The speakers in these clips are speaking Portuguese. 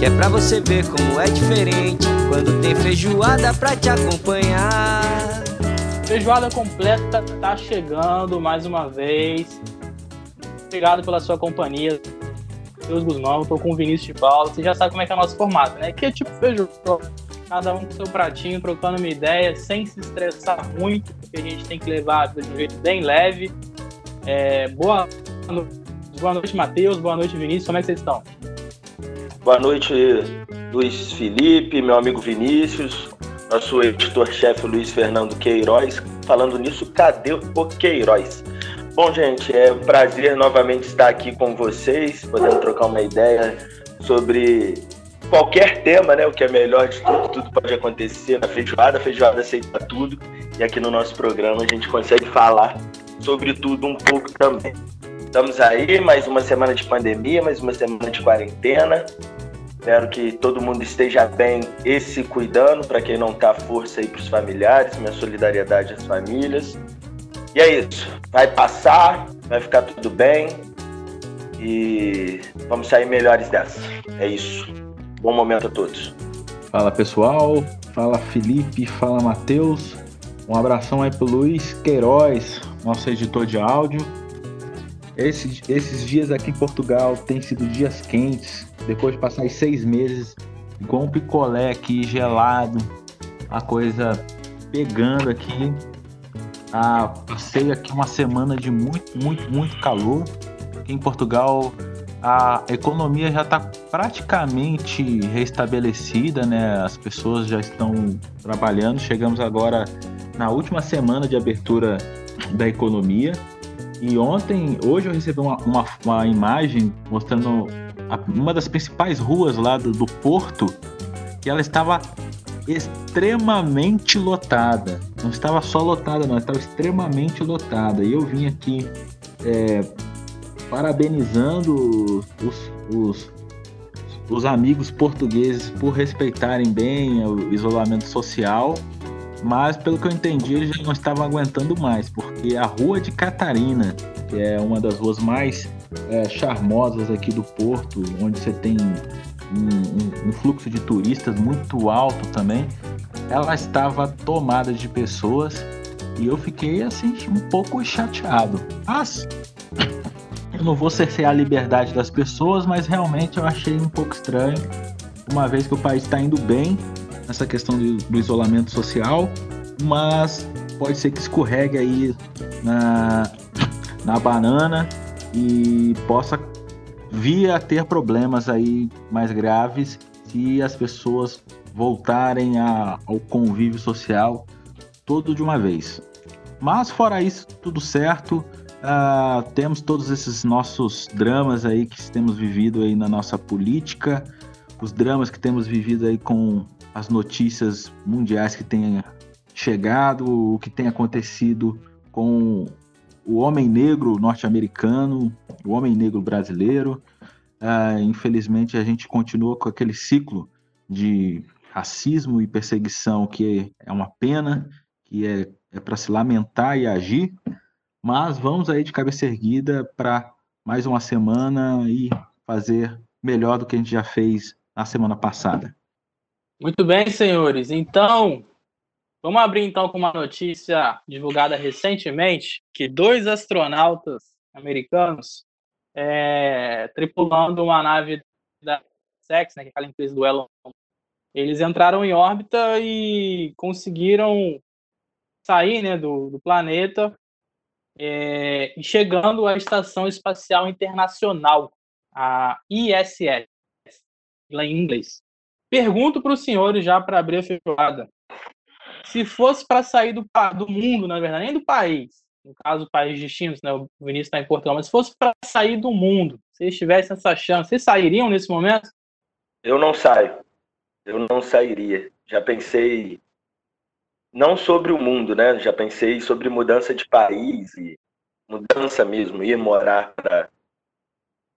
Que é pra você ver como é diferente. Quando tem feijoada pra te acompanhar. Feijoada completa tá chegando mais uma vez. Obrigado pela sua companhia. Deus Guzmão, tô com o Vinícius de Paulo. Você já sabe como é que é o nosso formato, né? Que é tipo feijoada. Cada um com seu pratinho, trocando uma ideia, sem se estressar muito, porque a gente tem que levar de um jeito bem leve. É, boa, boa noite, Matheus. Boa noite, Vinícius. Como é que vocês estão? Boa noite, Luiz Felipe, meu amigo Vinícius, nosso editor-chefe Luiz Fernando Queiroz. Falando nisso, cadê o Queiroz? Bom, gente, é um prazer novamente estar aqui com vocês, podendo trocar uma ideia sobre qualquer tema, né? O que é melhor de tudo, tudo pode acontecer na feijoada, a feijoada aceita tudo. E aqui no nosso programa a gente consegue falar sobre tudo um pouco também. Estamos aí, mais uma semana de pandemia, mais uma semana de quarentena. Espero que todo mundo esteja bem e se cuidando. Para quem não tá, força aí para os familiares, minha solidariedade às famílias. E é isso. Vai passar, vai ficar tudo bem e vamos sair melhores dessa. É isso. Bom momento a todos. Fala pessoal, fala Felipe, fala Matheus. Um abração aí pro Luiz Queiroz, nosso editor de áudio. Esses, esses dias aqui em Portugal têm sido dias quentes, depois de passar seis meses com um picolé aqui gelado, a coisa pegando aqui. Ah, passei aqui uma semana de muito, muito, muito calor. Aqui em Portugal a economia já está praticamente restabelecida, né? As pessoas já estão trabalhando. Chegamos agora na última semana de abertura da economia. E ontem, hoje eu recebi uma, uma, uma imagem mostrando a, uma das principais ruas lá do, do Porto, que ela estava extremamente lotada. Não estava só lotada, não, estava extremamente lotada. E eu vim aqui é, parabenizando os, os, os amigos portugueses por respeitarem bem o isolamento social mas pelo que eu entendi, eles já não estavam aguentando mais, porque a Rua de Catarina, que é uma das ruas mais é, charmosas aqui do Porto, onde você tem um, um, um, fluxo de turistas muito alto também, ela estava tomada de pessoas e eu fiquei assim um pouco chateado. Mas eu não vou cercear a liberdade das pessoas, mas realmente eu achei um pouco estranho, uma vez que o país está indo bem nessa questão do, do isolamento social, mas pode ser que escorregue aí na, na banana e possa vir a ter problemas aí mais graves se as pessoas voltarem a, ao convívio social todo de uma vez. Mas fora isso, tudo certo. Uh, temos todos esses nossos dramas aí que temos vivido aí na nossa política, os dramas que temos vivido aí com as notícias mundiais que têm chegado, o que tem acontecido com o homem negro norte-americano, o homem negro brasileiro. Uh, infelizmente, a gente continua com aquele ciclo de racismo e perseguição que é uma pena, que é, é para se lamentar e agir, mas vamos aí de cabeça erguida para mais uma semana e fazer melhor do que a gente já fez na semana passada. Muito bem, senhores. Então, vamos abrir então com uma notícia divulgada recentemente que dois astronautas americanos é, tripulando uma nave da SpaceX, né, que é aquela empresa do Elon, eles entraram em órbita e conseguiram sair né, do, do planeta é, chegando à Estação Espacial Internacional, a ISS, lá em inglês. Pergunto para os senhores, já para abrir a feijoada, se fosse para sair do, do mundo, na verdade, nem do país, no caso, país distintos, né? o Vinícius está em Portugal, mas se fosse para sair do mundo, se eles tivessem essa chance, vocês sairiam nesse momento? Eu não saio. eu não sairia. Já pensei não sobre o mundo, né? Já pensei sobre mudança de país e mudança mesmo, ir morar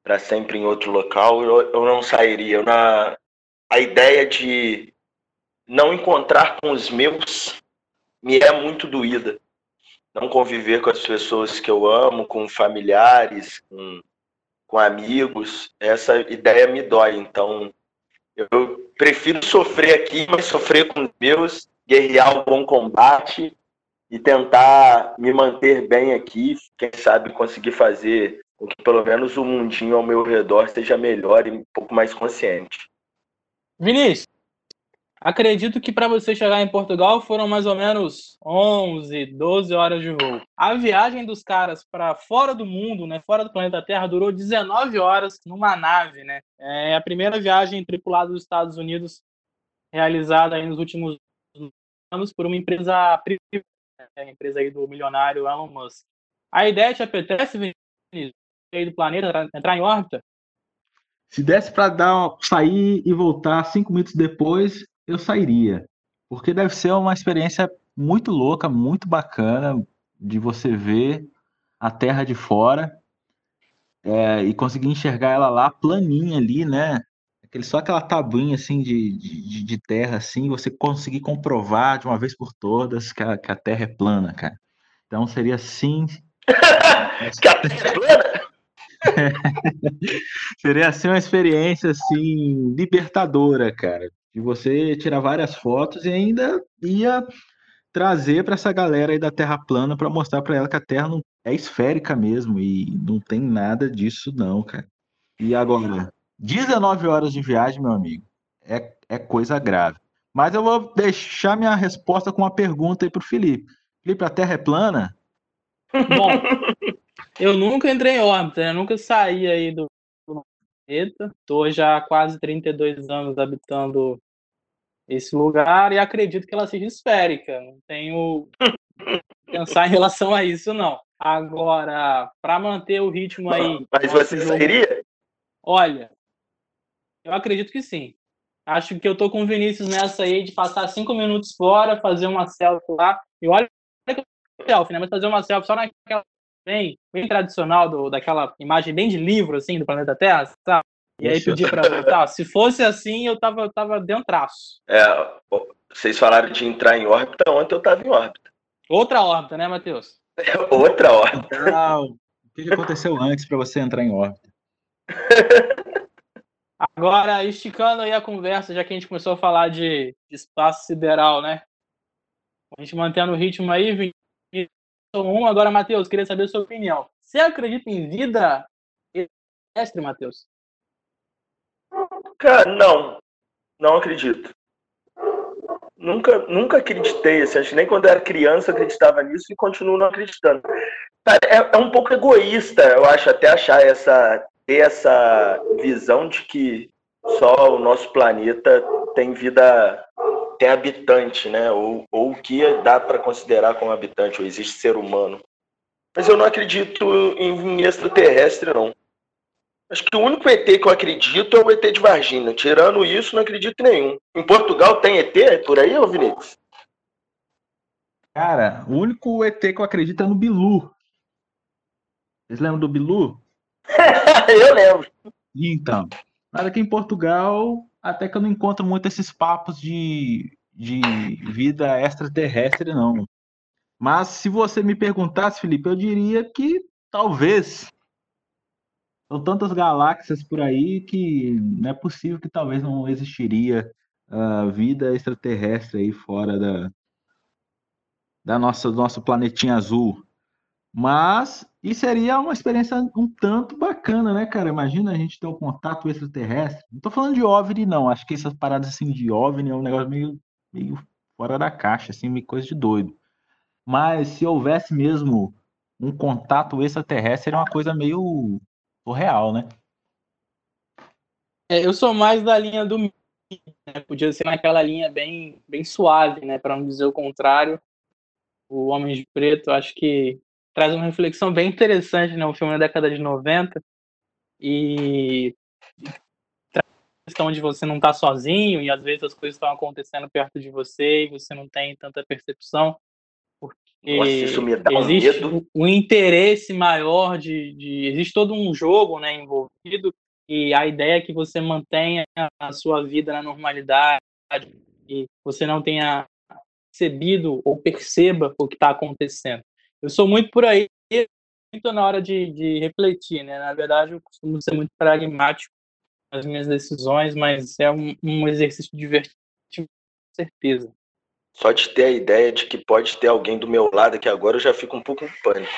para sempre em outro local. Eu, eu não sairia. Eu, na, a ideia de não encontrar com os meus me é muito doída. Não conviver com as pessoas que eu amo, com familiares, com, com amigos, essa ideia me dói. Então, eu prefiro sofrer aqui, mas sofrer com Deus, guerrear o bom combate e tentar me manter bem aqui. Quem sabe conseguir fazer com que pelo menos o mundinho ao meu redor esteja melhor e um pouco mais consciente. Vinícius, acredito que para você chegar em Portugal foram mais ou menos 11, 12 horas de voo. A viagem dos caras para fora do mundo, né, fora do planeta Terra, durou 19 horas numa nave, né? É a primeira viagem tripulada dos Estados Unidos realizada nos últimos anos por uma empresa privada, né, a empresa aí do milionário Elon Musk. A ideia te apetece, Vinícius, do planeta entrar em órbita? Se desse para dar sair e voltar cinco minutos depois, eu sairia, porque deve ser uma experiência muito louca, muito bacana de você ver a Terra de fora é, e conseguir enxergar ela lá planinha ali, né? Aquele, só aquela tabuinha assim de, de, de, terra assim, você conseguir comprovar de uma vez por todas que a, que a Terra é plana, cara. Então seria assim. que a Terra é plana? Seria assim uma experiência assim libertadora, cara. De você tirar várias fotos e ainda ia trazer para essa galera aí da Terra plana para mostrar para ela que a Terra não é esférica mesmo e não tem nada disso não, cara. E agora, 19 horas de viagem, meu amigo, é, é coisa grave. Mas eu vou deixar minha resposta com uma pergunta aí pro Felipe. Felipe, a Terra é plana? Bom, eu nunca entrei em órbita, né? Eu nunca saí aí do planeta. Tô já há quase 32 anos habitando esse lugar e acredito que ela seja esférica. Não tenho pensar em relação a isso, não. Agora, para manter o ritmo aí. Mas você jogo, sairia? Olha, eu acredito que sim. Acho que eu tô com o Vinícius nessa aí de passar cinco minutos fora, fazer uma selfie lá. E olha que selfie, né? Mas fazer uma selfie só naquela bem, bem tradicional, do, daquela imagem bem de livro, assim, do planeta Terra, sabe? E aí pedir para voltar. Se fosse assim, eu tava, tava dentro traço. É, vocês falaram de entrar em órbita, ontem eu tava em órbita. Outra órbita, né, Matheus? Outra órbita. o que aconteceu antes para você entrar em órbita? Agora, esticando aí a conversa, já que a gente começou a falar de, de espaço sideral, né? A gente mantendo o ritmo aí, um. Agora, Matheus, queria saber a sua opinião. Você acredita em vida extraterrestre, Matheus? Cara, não. Não acredito. Nunca, nunca acreditei, assim, acho que nem quando eu era criança acreditava nisso e continuo não acreditando. É, é um pouco egoísta, eu acho, até achar essa, ter essa visão de que só o nosso planeta tem vida tem habitante, né? Ou, ou o que dá para considerar como habitante, ou existe ser humano. Mas eu não acredito em extraterrestre, não. Acho que o único ET que eu acredito é o ET de Varginha. Tirando isso, não acredito em nenhum. Em Portugal tem ET por aí, ô Vinícius? Cara, o único ET que eu acredito é no Bilu. Vocês lembram do Bilu? eu lembro. Então, mas aqui em Portugal, até que eu não encontro muito esses papos de, de vida extraterrestre, não. Mas se você me perguntasse, Felipe, eu diria que talvez. São tantas galáxias por aí que não é possível que talvez não existiria uh, vida extraterrestre aí fora da, da nossa, do nosso planetinha azul. Mas e seria uma experiência um tanto bacana, né, cara? Imagina a gente ter um contato extraterrestre. Não tô falando de OVNI, não. Acho que essas paradas assim de OVNI é um negócio meio, meio fora da caixa, assim, meio coisa de doido. Mas se houvesse mesmo um contato extraterrestre, seria uma coisa meio surreal, né? É, eu sou mais da linha do né? Podia ser naquela linha bem, bem suave, né? Para não dizer o contrário. O Homem de Preto, acho que traz uma reflexão bem interessante, né? Um filme da década de 90 e traz onde você não está sozinho e às vezes as coisas estão acontecendo perto de você e você não tem tanta percepção. Porque Nossa, isso me dá existe um, um interesse maior de, de, Existe todo um jogo né, envolvido e a ideia é que você mantenha a sua vida na normalidade e você não tenha percebido ou perceba o que está acontecendo. Eu sou muito por aí, muito na hora de, de refletir, né? Na verdade, eu costumo ser muito pragmático nas minhas decisões, mas é um, um exercício divertido, com certeza. Só de ter a ideia de que pode ter alguém do meu lado aqui agora, eu já fico um pouco em pânico.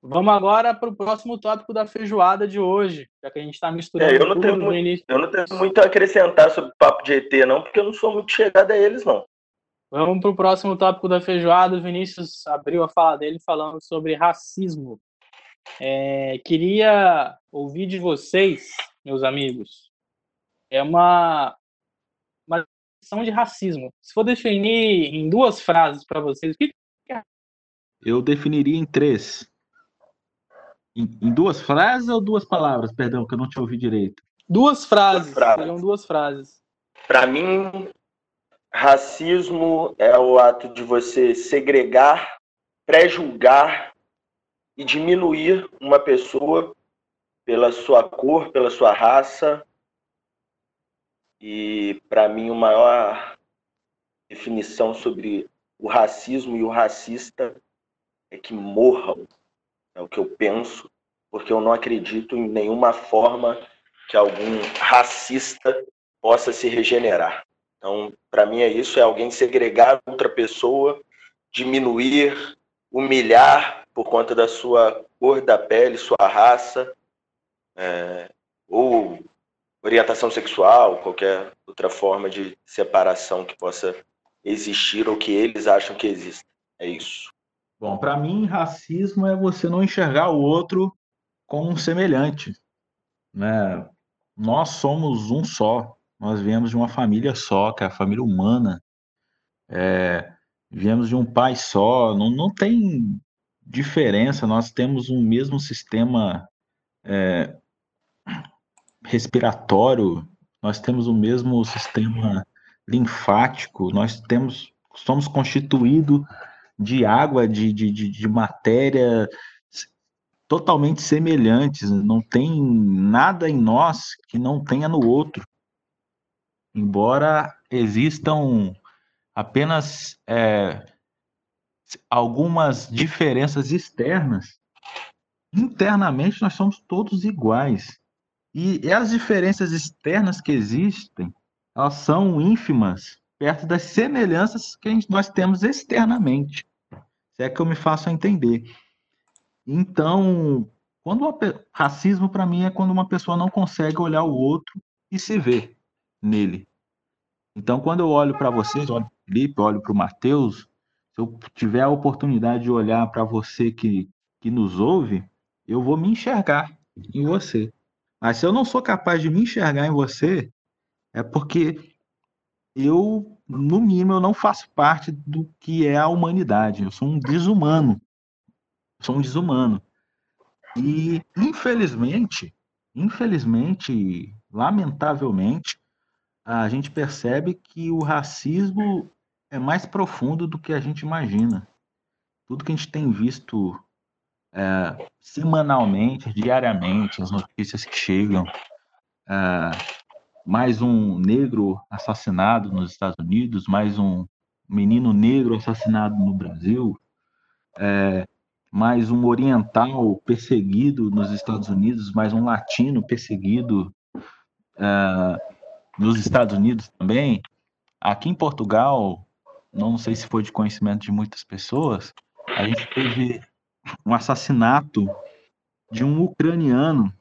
Vamos agora para o próximo tópico da feijoada de hoje, já que a gente está misturando. É, eu, não tenho muito, eu não tenho muito a acrescentar sobre o papo de ET, não, porque eu não sou muito chegado a eles, não. Vamos para o próximo tópico da feijoada. O Vinícius abriu a fala dele falando sobre racismo. É, queria ouvir de vocês, meus amigos, é uma, uma questão de racismo. Se for definir em duas frases para vocês, o que é? Eu definiria em três. Em, em, duas frases ou duas palavras? Perdão, que eu não te ouvi direito. Duas frases. Duas frases. Seriam duas frases. Para mim, racismo é o ato de você segregar, pré-julgar e diminuir uma pessoa pela sua cor, pela sua raça. E para mim, a maior definição sobre o racismo e o racista é que morram é o que eu penso, porque eu não acredito em nenhuma forma que algum racista possa se regenerar. Então, para mim é isso, é alguém segregar outra pessoa, diminuir, humilhar por conta da sua cor da pele, sua raça, é, ou orientação sexual, qualquer outra forma de separação que possa existir ou que eles acham que existe. É isso. Bom, para mim, racismo é você não enxergar o outro como um semelhante. Né? Nós somos um só. Nós viemos de uma família só, que é a família humana. É, viemos de um pai só. Não, não tem diferença. Nós temos um mesmo sistema é, respiratório. Nós temos o mesmo sistema linfático. Nós temos, somos constituídos de água, de, de, de, de matéria totalmente semelhantes, não tem nada em nós que não tenha no outro. Embora existam apenas é, algumas diferenças externas, internamente nós somos todos iguais. E as diferenças externas que existem, elas são ínfimas perto das semelhanças que nós temos externamente. Se é que eu me faço entender. Então, quando racismo para mim é quando uma pessoa não consegue olhar o outro e se ver nele. Então, quando eu olho para vocês, olho para o Felipe, olho para o Matheus, se eu tiver a oportunidade de olhar para você que, que nos ouve, eu vou me enxergar em você. Mas se eu não sou capaz de me enxergar em você, é porque eu, no mínimo, eu não faço parte do que é a humanidade. Eu sou um desumano. Eu sou um desumano. E, infelizmente, infelizmente, lamentavelmente, a gente percebe que o racismo é mais profundo do que a gente imagina. Tudo que a gente tem visto é, semanalmente, diariamente, as notícias que chegam, é, mais um negro assassinado nos Estados Unidos, mais um menino negro assassinado no Brasil, é, mais um oriental perseguido nos Estados Unidos, mais um latino perseguido é, nos Estados Unidos também. Aqui em Portugal, não sei se foi de conhecimento de muitas pessoas, a gente teve um assassinato de um ucraniano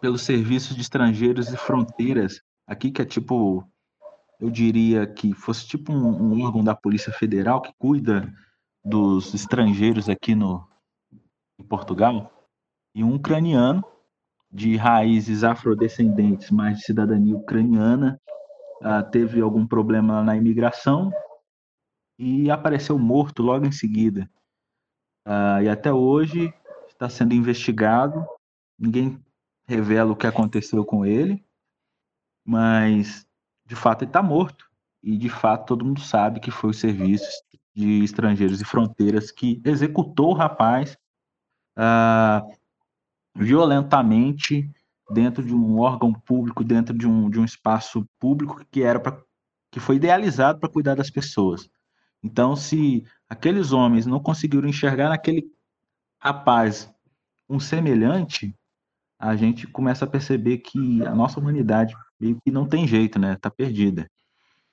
pelos serviços de estrangeiros e fronteiras, aqui que é tipo, eu diria que fosse tipo um, um órgão da Polícia Federal que cuida dos estrangeiros aqui no em Portugal, e um ucraniano de raízes afrodescendentes, mas de cidadania ucraniana, uh, teve algum problema na imigração e apareceu morto logo em seguida. Uh, e até hoje está sendo investigado. Ninguém revela o que aconteceu com ele, mas de fato ele está morto. E de fato todo mundo sabe que foi o Serviço de Estrangeiros e Fronteiras que executou o rapaz uh, violentamente dentro de um órgão público, dentro de um, de um espaço público que era para que foi idealizado para cuidar das pessoas. Então, se aqueles homens não conseguiram enxergar naquele rapaz um semelhante, a gente começa a perceber que a nossa humanidade meio que não tem jeito, né? Tá perdida.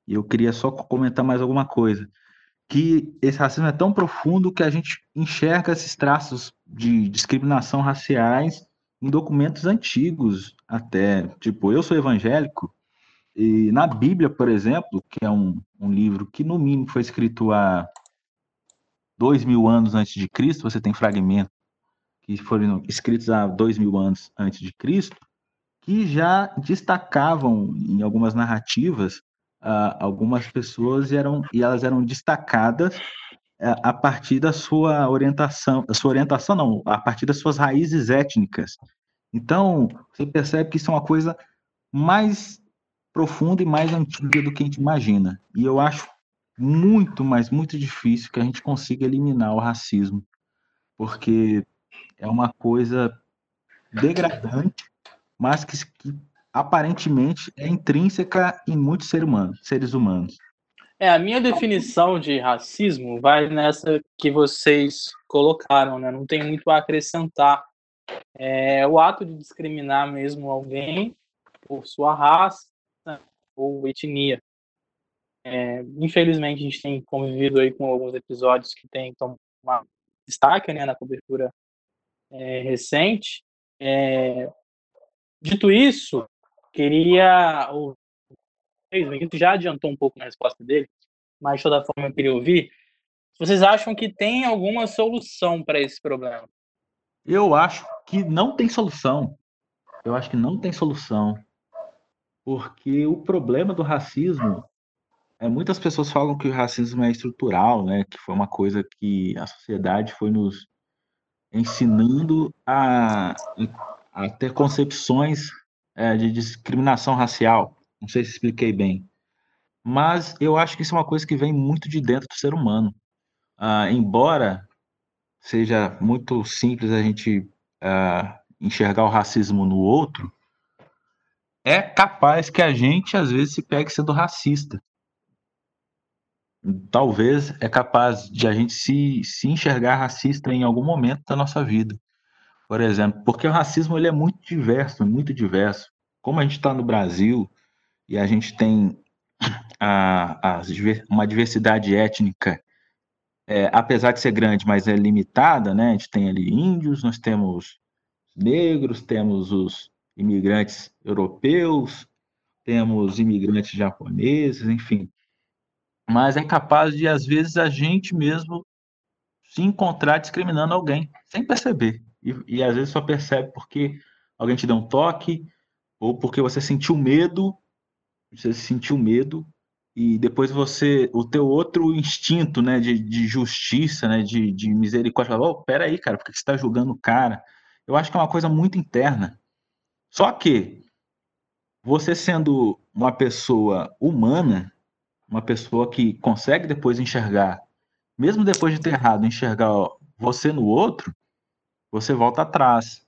E eu queria só comentar mais alguma coisa, que esse racismo é tão profundo que a gente enxerga esses traços de discriminação raciais em documentos antigos até, tipo, eu sou evangélico e na Bíblia, por exemplo, que é um, um livro que no mínimo foi escrito há dois mil anos antes de Cristo, você tem fragmentos que foram escritos há dois mil anos antes de Cristo, que já destacavam em algumas narrativas uh, algumas pessoas eram, e elas eram destacadas a partir da sua orientação, a sua orientação não, a partir das suas raízes étnicas. Então, você percebe que isso é uma coisa mais profunda e mais antiga do que a gente imagina. E eu acho muito, mas muito difícil que a gente consiga eliminar o racismo, porque é uma coisa degradante mas que, que aparentemente é intrínseca em muitos seres humanos. É, a minha definição de racismo vai nessa que vocês colocaram, né? Não tem muito a acrescentar. É o ato de discriminar mesmo alguém por sua raça ou etnia. É, infelizmente, a gente tem convivido aí com alguns episódios que tem então, uma destaque né, na cobertura é, recente. É, Dito isso, queria. O Vinícius já adiantou um pouco na resposta dele, mas de toda forma eu queria ouvir. Vocês acham que tem alguma solução para esse problema? Eu acho que não tem solução. Eu acho que não tem solução. Porque o problema do racismo é muitas pessoas falam que o racismo é estrutural, né? Que foi uma coisa que a sociedade foi nos ensinando a a ter concepções é, de discriminação racial. Não sei se expliquei bem. Mas eu acho que isso é uma coisa que vem muito de dentro do ser humano. Ah, embora seja muito simples a gente ah, enxergar o racismo no outro, é capaz que a gente às vezes se pegue sendo racista. Talvez é capaz de a gente se, se enxergar racista em algum momento da nossa vida por exemplo, porque o racismo ele é muito diverso, muito diverso. Como a gente está no Brasil e a gente tem a, a, uma diversidade étnica, é, apesar de ser grande, mas é limitada, né? A gente tem ali índios, nós temos negros, temos os imigrantes europeus, temos imigrantes japoneses, enfim. Mas é capaz de, às vezes, a gente mesmo se encontrar discriminando alguém, sem perceber. E, e às vezes só percebe porque alguém te deu um toque, ou porque você sentiu medo, você sentiu medo, e depois você, o teu outro instinto, né, de, de justiça, né, de, de misericórdia, fala, oh, peraí, cara, por que você está julgando o cara? Eu acho que é uma coisa muito interna. Só que, você sendo uma pessoa humana, uma pessoa que consegue depois enxergar, mesmo depois de ter errado, enxergar você no outro, você volta atrás.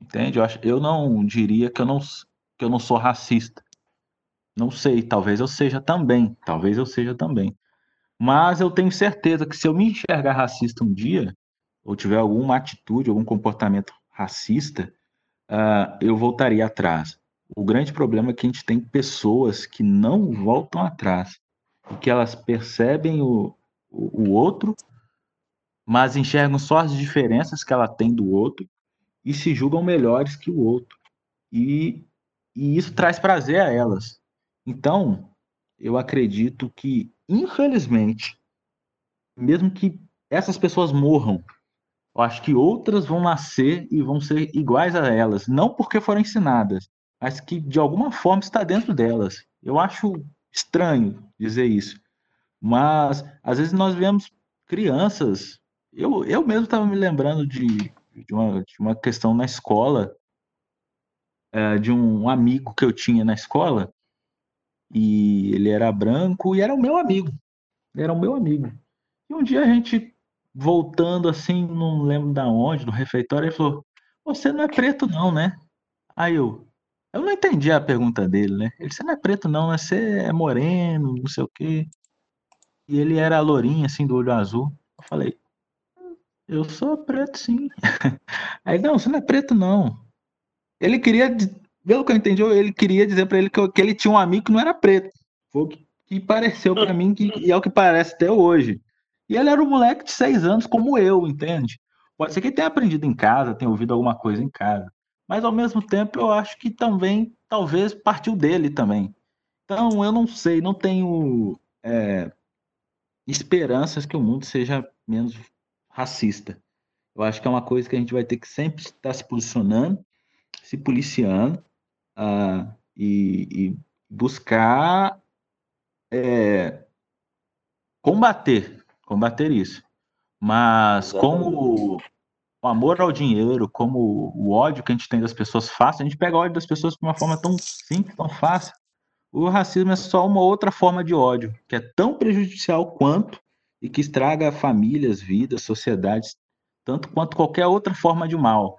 Entende? Eu, acho, eu não diria que eu não, que eu não sou racista. Não sei, talvez eu seja também. Talvez eu seja também. Mas eu tenho certeza que se eu me enxergar racista um dia, ou tiver alguma atitude, algum comportamento racista, uh, eu voltaria atrás. O grande problema é que a gente tem pessoas que não voltam atrás, que elas percebem o, o, o outro mas enxergam só as diferenças que ela tem do outro e se julgam melhores que o outro. E, e isso traz prazer a elas. Então, eu acredito que, infelizmente, mesmo que essas pessoas morram, eu acho que outras vão nascer e vão ser iguais a elas, não porque foram ensinadas, mas que de alguma forma está dentro delas. Eu acho estranho dizer isso, mas às vezes nós vemos crianças. Eu, eu mesmo estava me lembrando de, de, uma, de uma questão na escola é, de um amigo que eu tinha na escola, e ele era branco e era o meu amigo. Era o meu amigo. E um dia a gente, voltando assim, não lembro da onde, no refeitório, ele falou: Você não é preto, não, né? Aí eu, eu não entendi a pergunta dele, né? Ele, você não é preto, não, né? Você é moreno, não sei o quê. E ele era lourinho, assim, do olho azul. Eu falei, eu sou preto, sim. Aí, não, você não é preto, não. Ele queria, pelo que eu entendi, ele queria dizer para ele que, que, ele tinha um amigo que não era preto. Foi o que, que pareceu para mim, que, e é o que parece até hoje. E ele era um moleque de seis anos, como eu, entende? Pode ser que ele tenha aprendido em casa, tenha ouvido alguma coisa em casa. Mas, ao mesmo tempo, eu acho que também, talvez, partiu dele também. Então, eu não sei, não tenho é, esperanças que o mundo seja menos racista. Eu acho que é uma coisa que a gente vai ter que sempre estar se posicionando, se policiando uh, e, e, buscar é, combater, combater isso. Mas como o amor ao dinheiro, como o ódio que a gente tem das pessoas fácil, a gente pega o ódio das pessoas de uma forma tão simples, tão fácil. O racismo é só uma outra forma de ódio, que é tão prejudicial quanto e que estraga famílias, vidas, sociedades, tanto quanto qualquer outra forma de mal.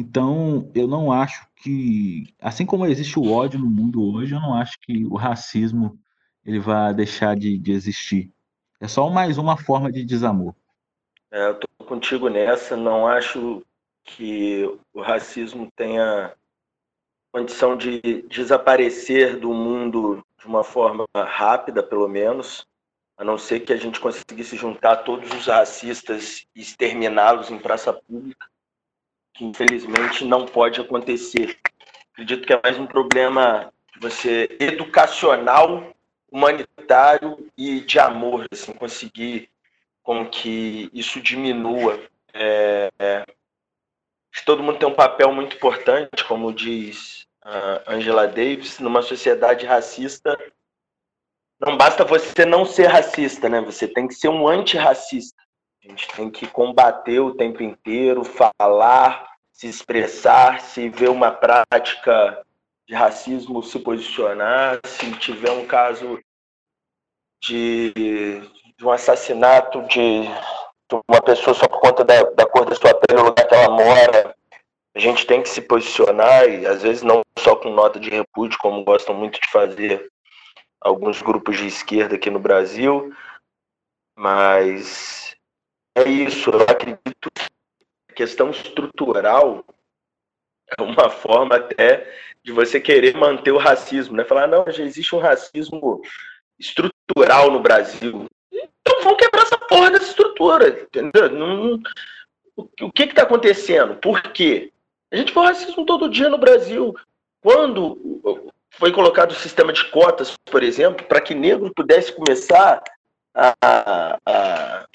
Então, eu não acho que, assim como existe o ódio no mundo hoje, eu não acho que o racismo ele vai deixar de, de existir. É só mais uma forma de desamor. É, eu tô contigo nessa. Não acho que o racismo tenha condição de desaparecer do mundo de uma forma rápida, pelo menos, a não ser que a gente conseguisse juntar todos os racistas e exterminá-los em praça pública, que infelizmente não pode acontecer. Acredito que é mais um problema você educacional, humanitário e de amor, assim, conseguir com que isso diminua. É, é, todo mundo tem um papel muito importante, como diz a Angela Davis, numa sociedade racista. Não basta você não ser racista, né? Você tem que ser um antirracista. A gente tem que combater o tempo inteiro, falar, se expressar, se ver uma prática de racismo, se posicionar. Se tiver um caso de, de um assassinato de, de, uma pessoa só por conta da, da cor da sua pele, no lugar que ela mora, a gente tem que se posicionar e às vezes não só com nota de repúdio, como gostam muito de fazer alguns grupos de esquerda aqui no Brasil, mas é isso. Eu acredito questão estrutural é uma forma até de você querer manter o racismo, né? Falar, não, já existe um racismo estrutural no Brasil. Então vamos quebrar essa porra dessa estrutura, entendeu? Não, o que está acontecendo? Por quê? A gente vê racismo todo dia no Brasil. Quando foi colocado o sistema de cotas, por exemplo, para que negro pudesse começar a, a,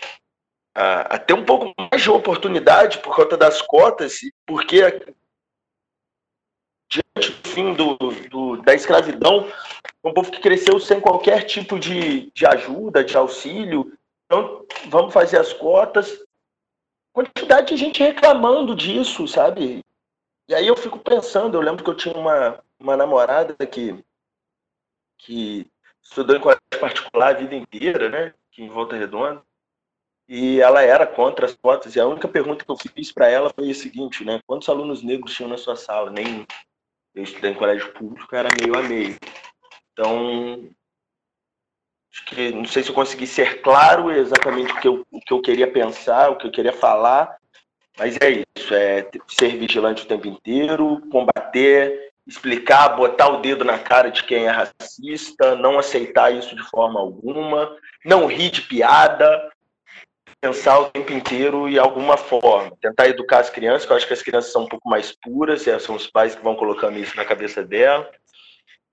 a, ter um pouco mais de oportunidade por conta das cotas, porque diante do fim do, do, da escravidão, um povo que cresceu sem qualquer tipo de, de ajuda, de auxílio. Então, vamos fazer as cotas. Quantidade de gente reclamando disso, sabe? E aí eu fico pensando, eu lembro que eu tinha uma, uma namorada que, que estudou em colégio particular a vida inteira, né? Aqui em Volta Redonda. E ela era contra as cotas. E a única pergunta que eu fiz para ela foi a seguinte, né? Quantos alunos negros tinham na sua sala? Nem eu estudei em colégio público, era meio a meio. Então, acho que não sei se eu consegui ser claro exatamente o que eu, o que eu queria pensar, o que eu queria falar, mas é isso, é ser vigilante o tempo inteiro, combater, explicar, botar o dedo na cara de quem é racista, não aceitar isso de forma alguma, não rir de piada, pensar o tempo inteiro e alguma forma. Tentar educar as crianças, que eu acho que as crianças são um pouco mais puras, são os pais que vão colocando isso na cabeça dela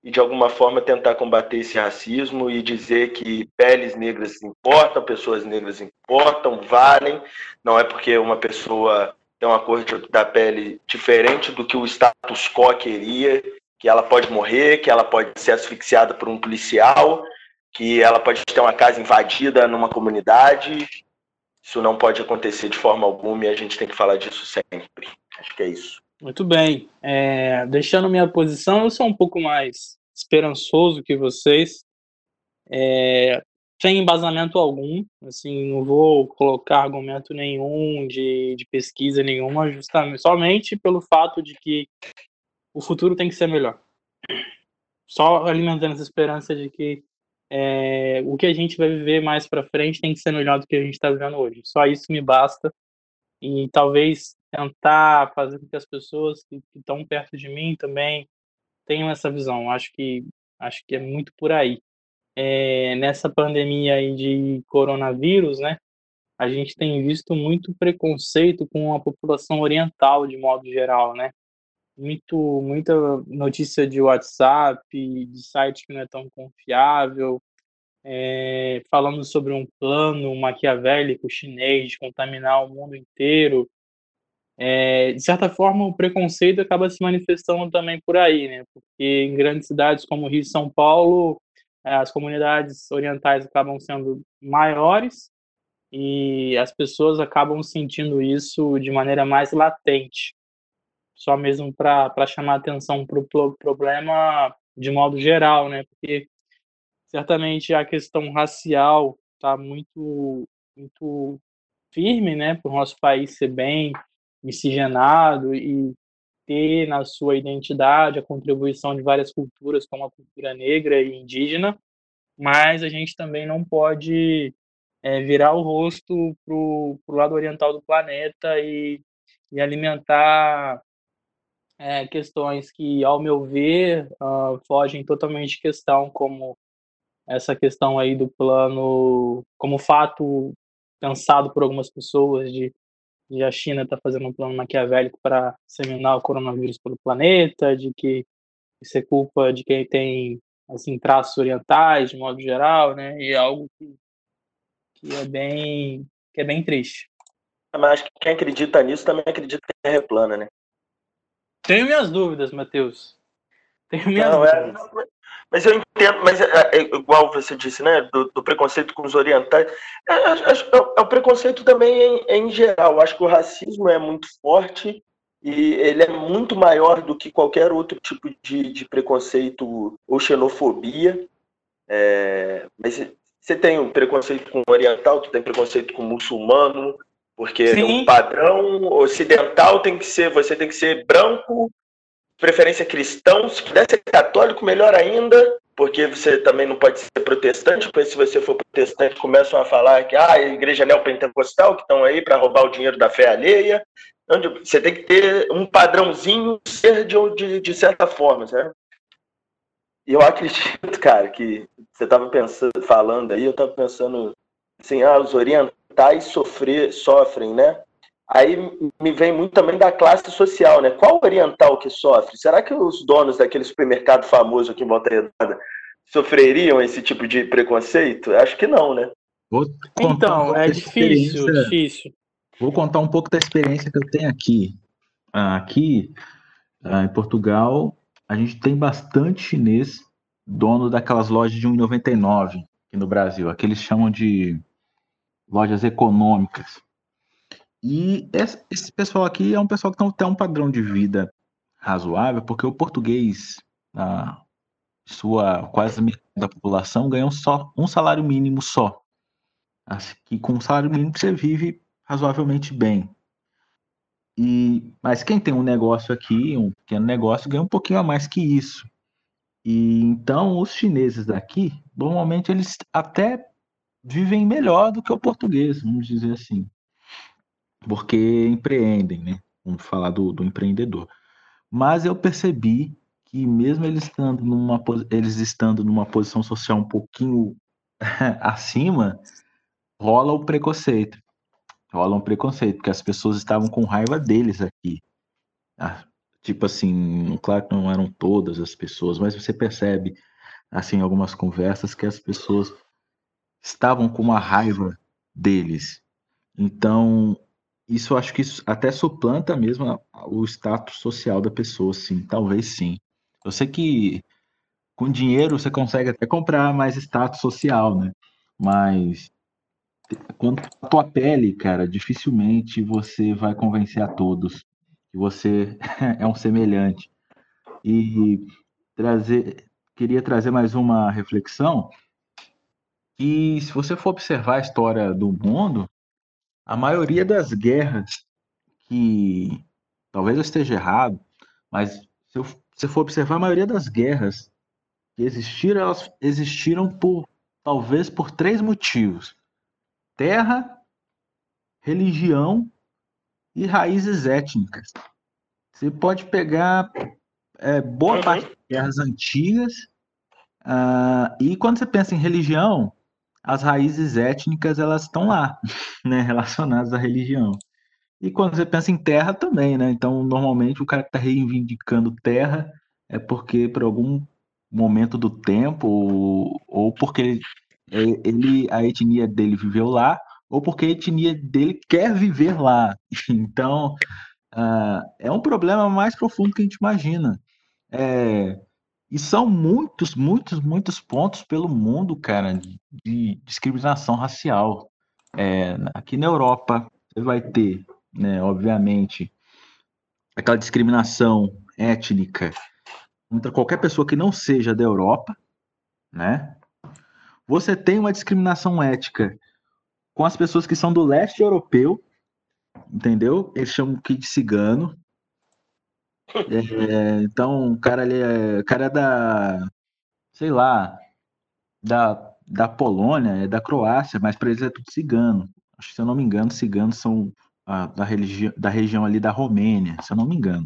e de alguma forma tentar combater esse racismo e dizer que peles negras importam, pessoas negras importam, valem. Não é porque uma pessoa tem uma cor da pele diferente do que o status quo queria, que ela pode morrer, que ela pode ser asfixiada por um policial, que ela pode ter uma casa invadida numa comunidade. Isso não pode acontecer de forma alguma e a gente tem que falar disso sempre. Acho que é isso. Muito bem. É, deixando minha posição, eu sou um pouco mais esperançoso que vocês. É, sem embasamento algum, assim, não vou colocar argumento nenhum de, de pesquisa nenhuma, justamente somente pelo fato de que o futuro tem que ser melhor. Só alimentando essa esperança de que é, o que a gente vai viver mais para frente tem que ser melhor do que a gente está vivendo hoje. Só isso me basta. E talvez tentar fazer com que as pessoas que estão perto de mim também tenham essa visão. Acho que acho que é muito por aí. É, nessa pandemia aí de coronavírus, né? A gente tem visto muito preconceito com a população oriental de modo geral, né? Muito, muita notícia de WhatsApp, de site que não é tão confiável, é, falando sobre um plano maquiavélico chinês de contaminar o mundo inteiro, é, de certa forma, o preconceito acaba se manifestando também por aí, né? Porque em grandes cidades como Rio e São Paulo, é, as comunidades orientais acabam sendo maiores e as pessoas acabam sentindo isso de maneira mais latente, só mesmo para chamar atenção para o pro problema de modo geral, né? Porque certamente a questão racial está muito, muito firme, né? Para o nosso país ser bem miscigenado e ter na sua identidade a contribuição de várias culturas, como a cultura negra e indígena, mas a gente também não pode é, virar o rosto para o lado oriental do planeta e, e alimentar é, questões que, ao meu ver, uh, fogem totalmente de questão, como essa questão aí do plano, como fato pensado por algumas pessoas de de a China está fazendo um plano maquiavélico para disseminar o coronavírus pelo planeta, de que isso é culpa de quem tem assim traços orientais de modo geral, né? E é algo que, que é bem que é bem triste. Mas acho que quem acredita nisso também acredita que a Terra é plana, né? Tenho minhas dúvidas, Matheus. Tenho minhas não, é, dúvidas. É, mas eu entendo, mas é, é, igual você disse, né, do, do preconceito com os orientais, é, é, é, o preconceito também em, em geral. Acho que o racismo é muito forte e ele é muito maior do que qualquer outro tipo de, de preconceito ou xenofobia. É, mas você tem um preconceito com o oriental, tu tem preconceito com o muçulmano, porque Sim. um padrão ocidental tem que ser, você tem que ser branco, preferência cristão, se puder ser católico, melhor ainda, porque você também não pode ser protestante, porque se você for protestante, começam a falar que ah, a igreja neopentecostal, que estão aí para roubar o dinheiro da fé alheia. Você tem que ter um padrãozinho ser de, de, de certa forma, certo? E eu acredito, cara, que você estava pensando, falando aí, eu estava pensando assim, ah, os orientais sofrer, sofrem, né? Aí me vem muito também da classe social, né? Qual oriental que sofre? Será que os donos daquele supermercado famoso aqui em Volta Redonda sofreriam esse tipo de preconceito? Acho que não, né? então, um é difícil, difícil. Vou contar um pouco da experiência que eu tenho aqui. Ah, aqui ah, em Portugal, a gente tem bastante chinês dono daquelas lojas de 1,99 aqui no Brasil. Aqui eles chamam de lojas econômicas. E esse pessoal aqui é um pessoal que tem um padrão de vida razoável, porque o português, a sua quase metade da população, ganha só um salário mínimo só. Que com um salário mínimo você vive razoavelmente bem. E, mas quem tem um negócio aqui, um pequeno negócio, ganha um pouquinho a mais que isso. E então os chineses daqui, normalmente eles até vivem melhor do que o português, vamos dizer assim porque empreendem, né? Vamos falar do, do empreendedor. Mas eu percebi que mesmo eles estando numa, eles estando numa posição social um pouquinho acima, rola o preconceito. Rola um preconceito, porque as pessoas estavam com raiva deles aqui. Ah, tipo assim, claro que não eram todas as pessoas, mas você percebe, assim, algumas conversas que as pessoas estavam com uma raiva deles. Então, isso acho que isso até suplanta mesmo o status social da pessoa, sim, talvez sim. Eu sei que com dinheiro você consegue até comprar mais status social, né? Mas quanto à tua pele, cara, dificilmente você vai convencer a todos. que você é um semelhante. E trazer, queria trazer mais uma reflexão que se você for observar a história do mundo, a maioria das guerras que talvez eu esteja errado, mas se você for observar a maioria das guerras que existiram, elas existiram por talvez por três motivos: terra, religião e raízes étnicas. Você pode pegar é, boa uhum. parte das guerras antigas uh, e quando você pensa em religião, as raízes étnicas elas estão lá, né, relacionadas à religião. E quando você pensa em terra também, né? Então, normalmente o cara que está reivindicando terra é porque por algum momento do tempo ou, ou porque ele, ele, a etnia dele viveu lá ou porque a etnia dele quer viver lá. Então, uh, é um problema mais profundo que a gente imagina. É, e são muitos, muitos, muitos pontos pelo mundo, cara, de discriminação racial. É, aqui na Europa, você vai ter, né, obviamente, aquela discriminação étnica contra qualquer pessoa que não seja da Europa, né? Você tem uma discriminação ética com as pessoas que são do leste europeu, entendeu? Eles chamam que de cigano. É, então, o cara ali é, o cara é da, sei lá, da, da Polônia, é da Croácia, mas para eles é tudo cigano. Acho que, se eu não me engano, ciganos são a, da, religi da região ali da Romênia, se eu não me engano.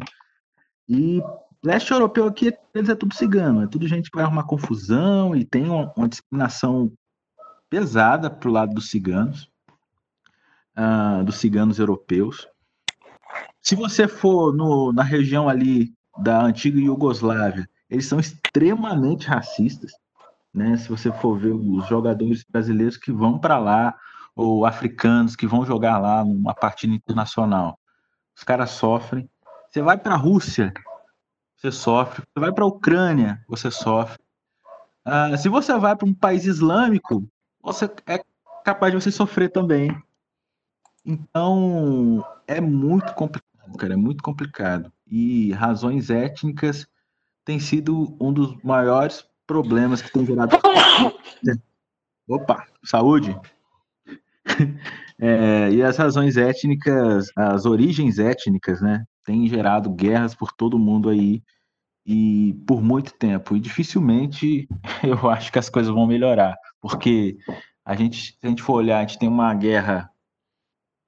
E leste europeu aqui, eles é tudo cigano, é tudo gente vai arrumar confusão e tem uma, uma discriminação pesada pro lado dos ciganos, uh, dos ciganos europeus. Se você for no, na região ali da antiga Iugoslávia, eles são extremamente racistas. Né? Se você for ver os jogadores brasileiros que vão para lá, ou africanos que vão jogar lá numa partida internacional, os caras sofrem. Você vai para a Rússia, você sofre. Você vai para a Ucrânia, você sofre. Uh, se você vai para um país islâmico, você é capaz de você sofrer também. Então, é muito complicado cara, é muito complicado. E razões étnicas tem sido um dos maiores problemas que tem gerado. Opa, saúde! É, e as razões étnicas, as origens étnicas, né, têm gerado guerras por todo mundo aí e por muito tempo. E dificilmente eu acho que as coisas vão melhorar, porque a gente, se a gente for olhar, a gente tem uma guerra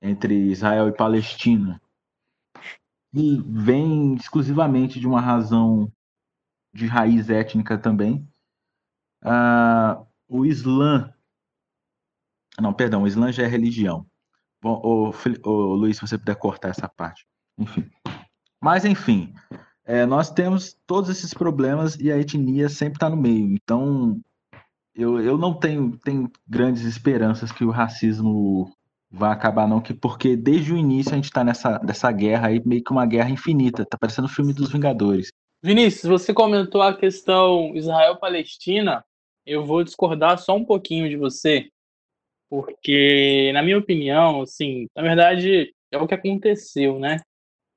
entre Israel e Palestina e vem exclusivamente de uma razão de raiz étnica também. Uh, o Islã. Não, perdão, o Islã já é religião. Bom, o Luiz, se você puder cortar essa parte. Enfim. Mas, enfim, é, nós temos todos esses problemas e a etnia sempre está no meio. Então, eu, eu não tenho, tenho grandes esperanças que o racismo vai acabar não, que porque desde o início a gente tá nessa, nessa guerra aí, meio que uma guerra infinita, tá parecendo o filme dos Vingadores. Vinícius, você comentou a questão Israel-Palestina, eu vou discordar só um pouquinho de você, porque, na minha opinião, assim, na verdade, é o que aconteceu, né?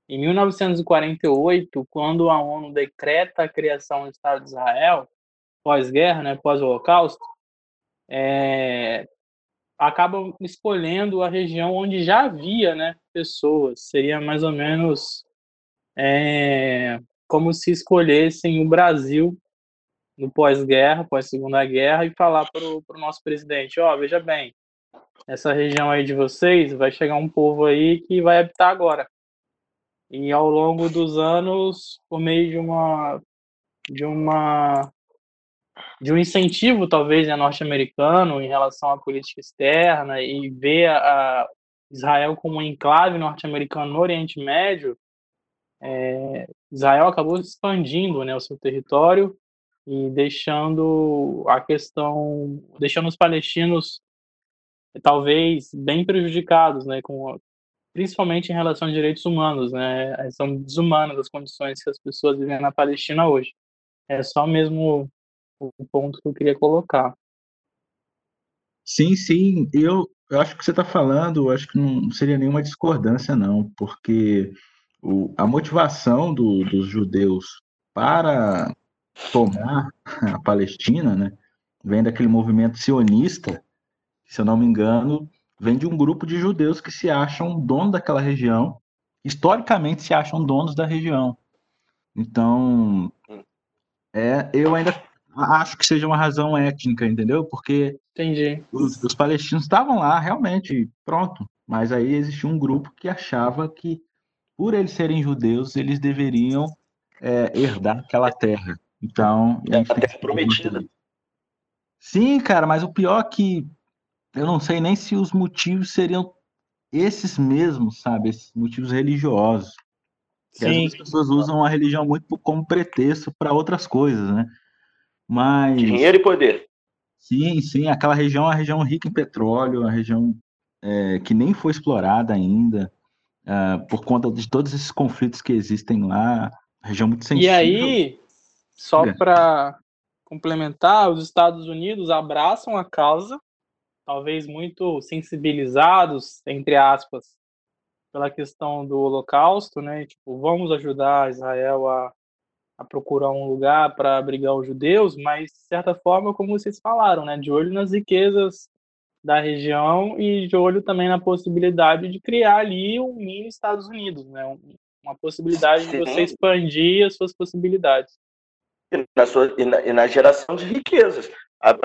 Em 1948, quando a ONU decreta a criação do Estado de Israel, pós-guerra, né, pós-holocausto, é, acabam escolhendo a região onde já havia né, pessoas. Seria mais ou menos é, como se escolhessem o Brasil no pós-guerra, pós-segunda guerra, e falar para o nosso presidente, ó, oh, veja bem, essa região aí de vocês vai chegar um povo aí que vai habitar agora. E ao longo dos anos, por meio de uma de uma de um incentivo, talvez, né, norte-americano em relação à política externa e ver a, Israel como um enclave norte-americano no Oriente Médio, é, Israel acabou expandindo né, o seu território e deixando a questão, deixando os palestinos talvez bem prejudicados, né, com, principalmente em relação a direitos humanos, né, são desumanas as condições que as pessoas vivem na Palestina hoje. É só mesmo o ponto que eu queria colocar. Sim, sim, eu, eu acho que você está falando, acho que não seria nenhuma discordância, não, porque o, a motivação do, dos judeus para tomar a Palestina, né, vem daquele movimento sionista, que, se eu não me engano, vem de um grupo de judeus que se acham dono daquela região, historicamente se acham donos da região. Então, é, eu ainda acho que seja uma razão étnica, entendeu? Porque Entendi. Os, os palestinos estavam lá, realmente, pronto. Mas aí existia um grupo que achava que, por eles serem judeus, eles deveriam é, herdar aquela terra. Então, a, a terra prometida. Sim, cara, mas o pior é que eu não sei nem se os motivos seriam esses mesmos, sabe? Esses motivos religiosos. Sim. as pessoas usam a religião muito como pretexto para outras coisas, né? Mas. Dinheiro e poder. Sim, sim. Aquela região é uma região rica em petróleo, uma região é, que nem foi explorada ainda, uh, por conta de todos esses conflitos que existem lá. Região muito sensível. E aí, só para complementar, os Estados Unidos abraçam a causa, talvez muito sensibilizados, entre aspas, pela questão do Holocausto, né? Tipo, vamos ajudar Israel a, a procurar um lugar para abrigar os judeus, mas de certa forma, como vocês falaram, né? De olho nas riquezas da região e de olho também na possibilidade de criar ali um mini Estados Unidos, né? Uma possibilidade Sim. de você expandir as suas possibilidades. E na, sua, e na, e na geração de riquezas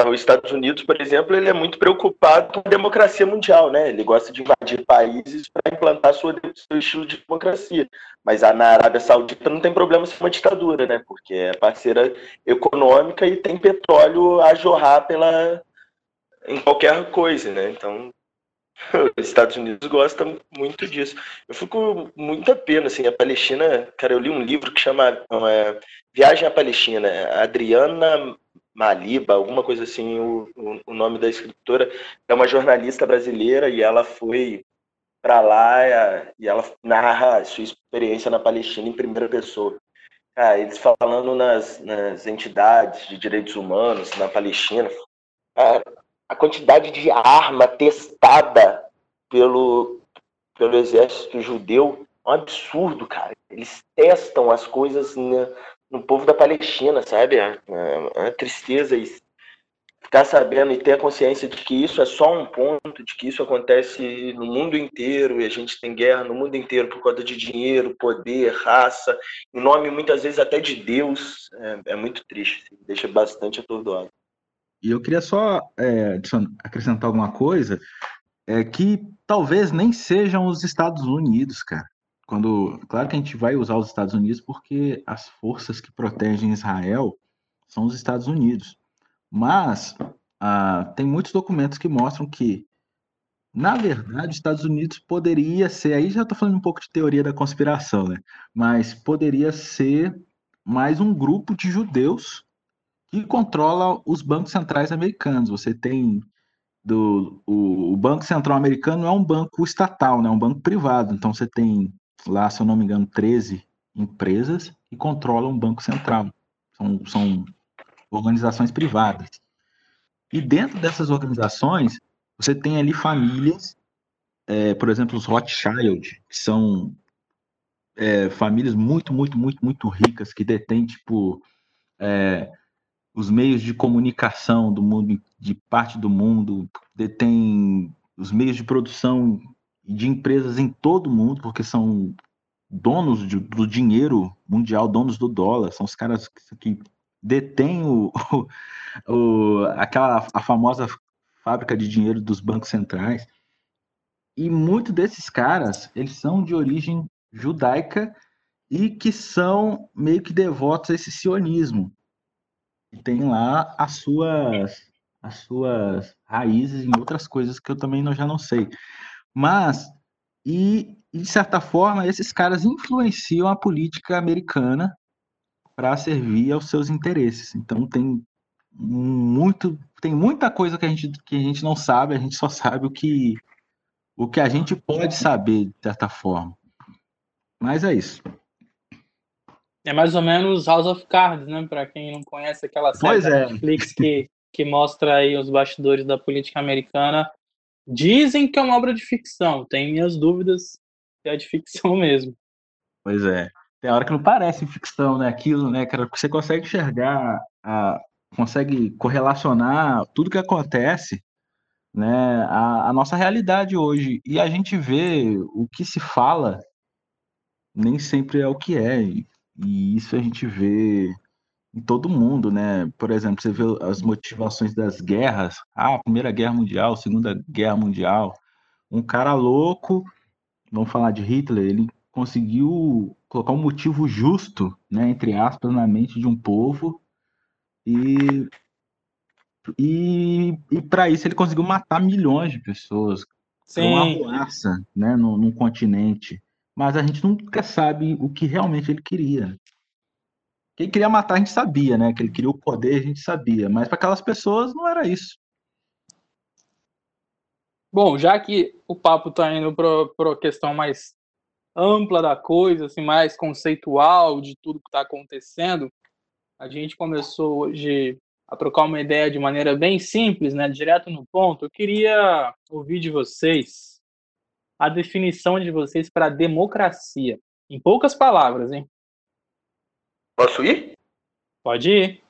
os Estados Unidos, por exemplo, ele é muito preocupado com a democracia mundial, né? Ele gosta de invadir países para implantar sua, seu estilo de democracia. Mas a, na Arábia Saudita não tem problema ser uma ditadura, né? Porque é parceira econômica e tem petróleo a jorrar pela, em qualquer coisa, né? Então, os Estados Unidos gostam muito disso. Eu fico muita pena, assim, a Palestina, cara, eu li um livro que chama é, Viagem à Palestina, Adriana Maliba, alguma coisa assim, o, o, nome da escritora, é uma jornalista brasileira e ela foi para lá e ela narra sua experiência na Palestina em primeira pessoa. Ah, eles falando nas, nas entidades de direitos humanos na Palestina, a, a quantidade de arma testada pelo, pelo exército judeu é um absurdo, cara. Eles testam as coisas na, no povo da Palestina, sabe? É, é uma tristeza isso. Ficar sabendo e ter a consciência de que isso é só um ponto, de que isso acontece no mundo inteiro e a gente tem guerra no mundo inteiro por causa de dinheiro, poder, raça, em nome muitas vezes até de Deus, é, é muito triste, assim, deixa bastante atordoado. E eu queria só é, acrescentar alguma coisa, é que talvez nem sejam os Estados Unidos, cara quando, claro que a gente vai usar os Estados Unidos porque as forças que protegem Israel são os Estados Unidos. Mas ah, tem muitos documentos que mostram que, na verdade, os Estados Unidos poderia ser, aí já estou falando um pouco de teoria da conspiração, né? Mas poderia ser mais um grupo de judeus que controla os bancos centrais americanos. Você tem do o, o Banco Central Americano é um banco estatal, né? É um banco privado. Então você tem lá, se eu não me engano, 13 empresas que controlam o Banco Central. São, são organizações privadas. E dentro dessas organizações, você tem ali famílias, é, por exemplo, os Rothschild, que são é, famílias muito, muito, muito, muito ricas, que detêm, tipo, é, os meios de comunicação do mundo, de parte do mundo, detêm os meios de produção de empresas em todo o mundo, porque são donos de, do dinheiro mundial, donos do dólar, são os caras que, que detêm o, o, aquela a famosa fábrica de dinheiro dos bancos centrais. E muitos desses caras, eles são de origem judaica e que são meio que devotos a esse sionismo. E tem lá as suas as suas raízes em outras coisas que eu também não, já não sei. Mas, e, de certa forma, esses caras influenciam a política americana para servir aos seus interesses. Então tem muito, tem muita coisa que a gente que a gente não sabe, a gente só sabe o que o que a gente pode saber de certa forma. Mas é isso. É mais ou menos House of Cards, né? Para quem não conhece aquela série é. Netflix que, que mostra aí os bastidores da política americana Dizem que é uma obra de ficção, tenho minhas dúvidas se é de ficção mesmo. Pois é. Tem hora que não parece ficção, né? Aquilo, né, cara? Você consegue enxergar, a, consegue correlacionar tudo que acontece, né, a, a nossa realidade hoje. E a gente vê o que se fala nem sempre é o que é. E, e isso a gente vê em todo mundo, né? Por exemplo, você vê as motivações das guerras, ah, Primeira Guerra Mundial, Segunda Guerra Mundial. Um cara louco, vamos falar de Hitler, ele conseguiu colocar um motivo justo, né, entre aspas, na mente de um povo e e, e para isso ele conseguiu matar milhões de pessoas, Sim. uma raça, né, num, num continente. Mas a gente nunca sabe o que realmente ele queria. Que ele queria matar, a gente sabia, né? Que ele queria o poder, a gente sabia. Mas para aquelas pessoas não era isso. Bom, já que o papo está indo para a questão mais ampla da coisa, assim, mais conceitual de tudo que está acontecendo, a gente começou hoje a trocar uma ideia de maneira bem simples, né, direto no ponto. Eu queria ouvir de vocês a definição de vocês para democracia, em poucas palavras, hein? Posso ir? Pode ir.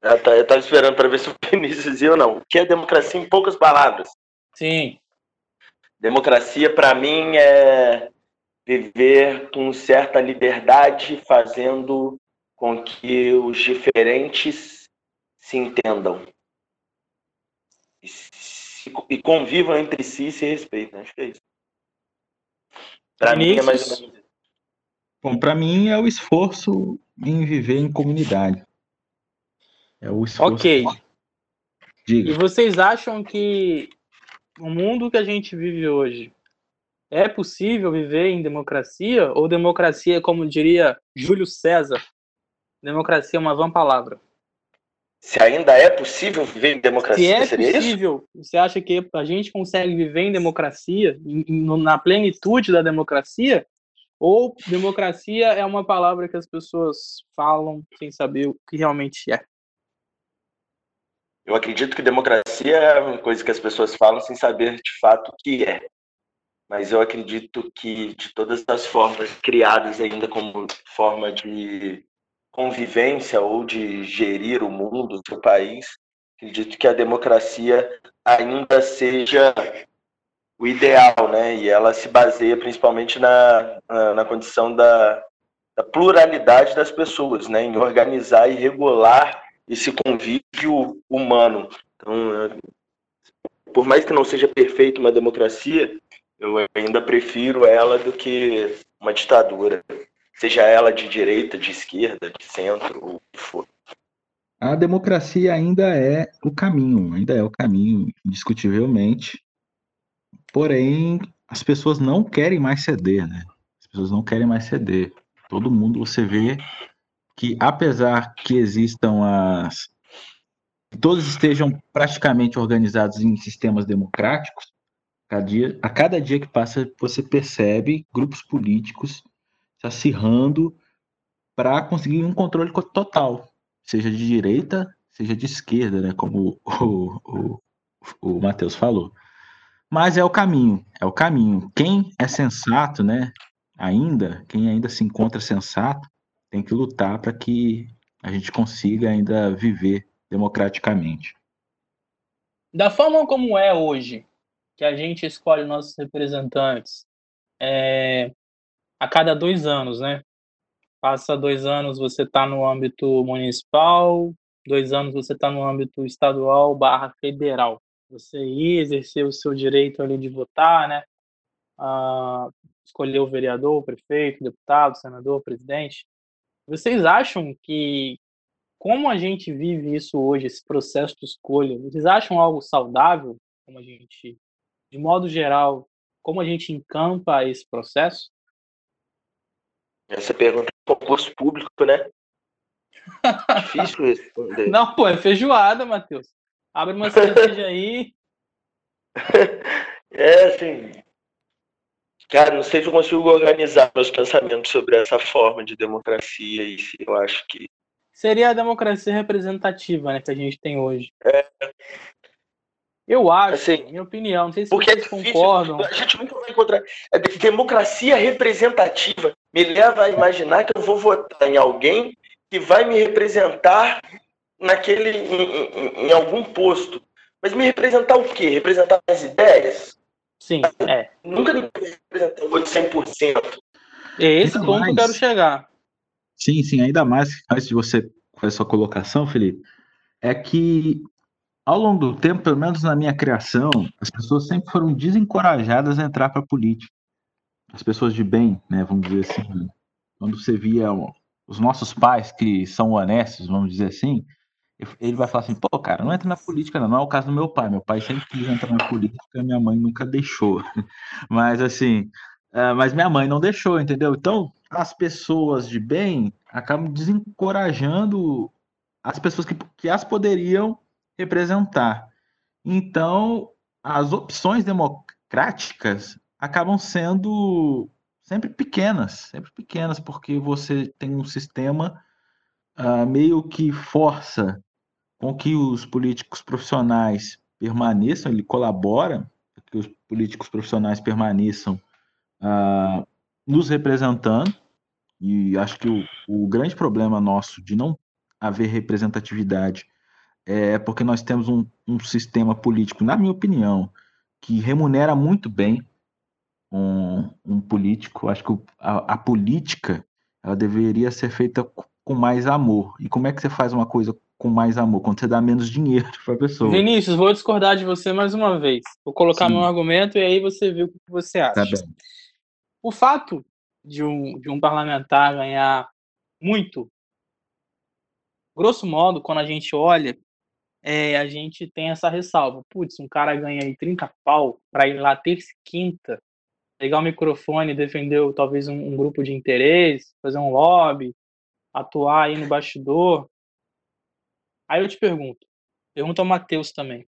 Ah, tá, eu estava esperando para ver se o Vinícius dizia ou não. O que é democracia em poucas palavras? Sim. Democracia, para mim, é viver com certa liberdade, fazendo com que os diferentes se entendam e, se, e convivam entre si e se respeitem. Acho que é isso. Para mim é mais ou menos isso. Bom, para mim é o esforço em viver em comunidade. É o esforço. Ok. Diga. E vocês acham que o mundo que a gente vive hoje é possível viver em democracia? Ou democracia, como diria Júlio César, democracia é uma vã palavra? Se ainda é possível viver em democracia, Se é seria isso? possível, você acha que a gente consegue viver em democracia, em- em- na plenitude da democracia? Ou democracia é uma palavra que as pessoas falam sem saber o que realmente é? Eu acredito que democracia é uma coisa que as pessoas falam sem saber de fato o que é. Mas eu acredito que de todas as formas criadas ainda como forma de convivência ou de gerir o mundo, o país, acredito que a democracia ainda seja o ideal, né? E ela se baseia principalmente na, na, na condição da, da pluralidade das pessoas, né? Em organizar e regular esse convívio humano. Então, por mais que não seja perfeito uma democracia, eu ainda prefiro ela do que uma ditadura, seja ela de direita, de esquerda, de centro, ou o que for. A democracia ainda é o caminho, ainda é o caminho, indiscutivelmente. Porém, as pessoas não querem mais ceder, né? As pessoas não querem mais ceder. Todo mundo você vê que, apesar que existam as. todos estejam praticamente organizados em sistemas democráticos, cada dia- a cada dia que passa você percebe grupos políticos se acirrando para conseguir um controle co- total, seja de direita, seja de esquerda, né? Como o, o, o Matheus falou. Mas é o caminho, é o caminho. Quem é sensato, né? Ainda, quem ainda se encontra sensato, tem que lutar para que a gente consiga ainda viver democraticamente. Da forma como é hoje, que a gente escolhe nossos representantes é, a cada dois anos, né? Passa dois anos você está no âmbito municipal, dois anos você está no âmbito estadual barra federal. Você ir exercer o seu direito ali de votar, né? Ah, escolher o vereador, o prefeito, o deputado, o senador, o presidente. Vocês acham que como a gente vive isso hoje, esse processo de escolha, vocês acham algo saudável? Como a gente, de modo geral, como a gente encampa esse processo? Essa pergunta é um concurso público, né? Difícil responder. Não, pô, é feijoada, Matheus. Abre uma cerveja aí. É, assim. Cara, não sei se eu consigo organizar meus pensamentos sobre essa forma de democracia e se eu acho que. Seria a democracia representativa, né, que a gente tem hoje. Eu acho, Assim, minha opinião, não sei se Porque é vocês difícil. concordam. A gente nunca vai contra. A democracia representativa me leva a imaginar que eu vou votar em alguém que vai me representar naquele em, em, em algum posto. Mas me representar o quê? Representar as ideias? Sim, é. Nunca me representar o 100%. É esse ponto que eu quero chegar. Sim, sim, ainda mais antes de você fazer sua colocação, Felipe, é que ao longo do tempo, pelo menos na minha criação, as pessoas sempre foram desencorajadas a entrar para a política. As pessoas de bem, né, vamos dizer assim, quando você via os nossos pais que são honestos, vamos dizer assim, ele vai falar assim, pô, cara, não entra na política, não. Não é o caso do meu pai. Meu pai sempre quis entrar na política, minha mãe nunca deixou. Mas assim, uh, mas minha mãe não deixou, entendeu? Então, as pessoas de bem acabam desencorajando as pessoas que, que as poderiam representar. Então, as opções democráticas acabam sendo sempre pequenas, sempre pequenas, porque você tem um sistema uh, meio que força com que os políticos profissionais permaneçam, ele colabora para que os políticos profissionais permaneçam uh, nos representando, e acho que o, o grande problema nosso de não haver representatividade é porque nós temos um, um sistema político, na minha opinião, que remunera muito bem um, um político. Acho que a, a, política ela deveria ser feita com mais amor. E como é que você faz uma coisa com mais amor? Quando você dá menos dinheiro para a pessoa. Vinícius, vou discordar de você mais uma vez. Vou colocar Sim. meu argumento e aí você vê o que você acha. Tá. O fato de um, de um parlamentar ganhar muito, grosso modo, quando a gente olha é, a gente tem essa ressalva. Putz, um cara ganha aí 30 pau para ir lá terça e quinta, pegar o microfone, defender talvez um, um, grupo de interesse, fazer um lobby, atuar aí no bastidor. Aí eu te pergunto, pergunto ao Matheus também.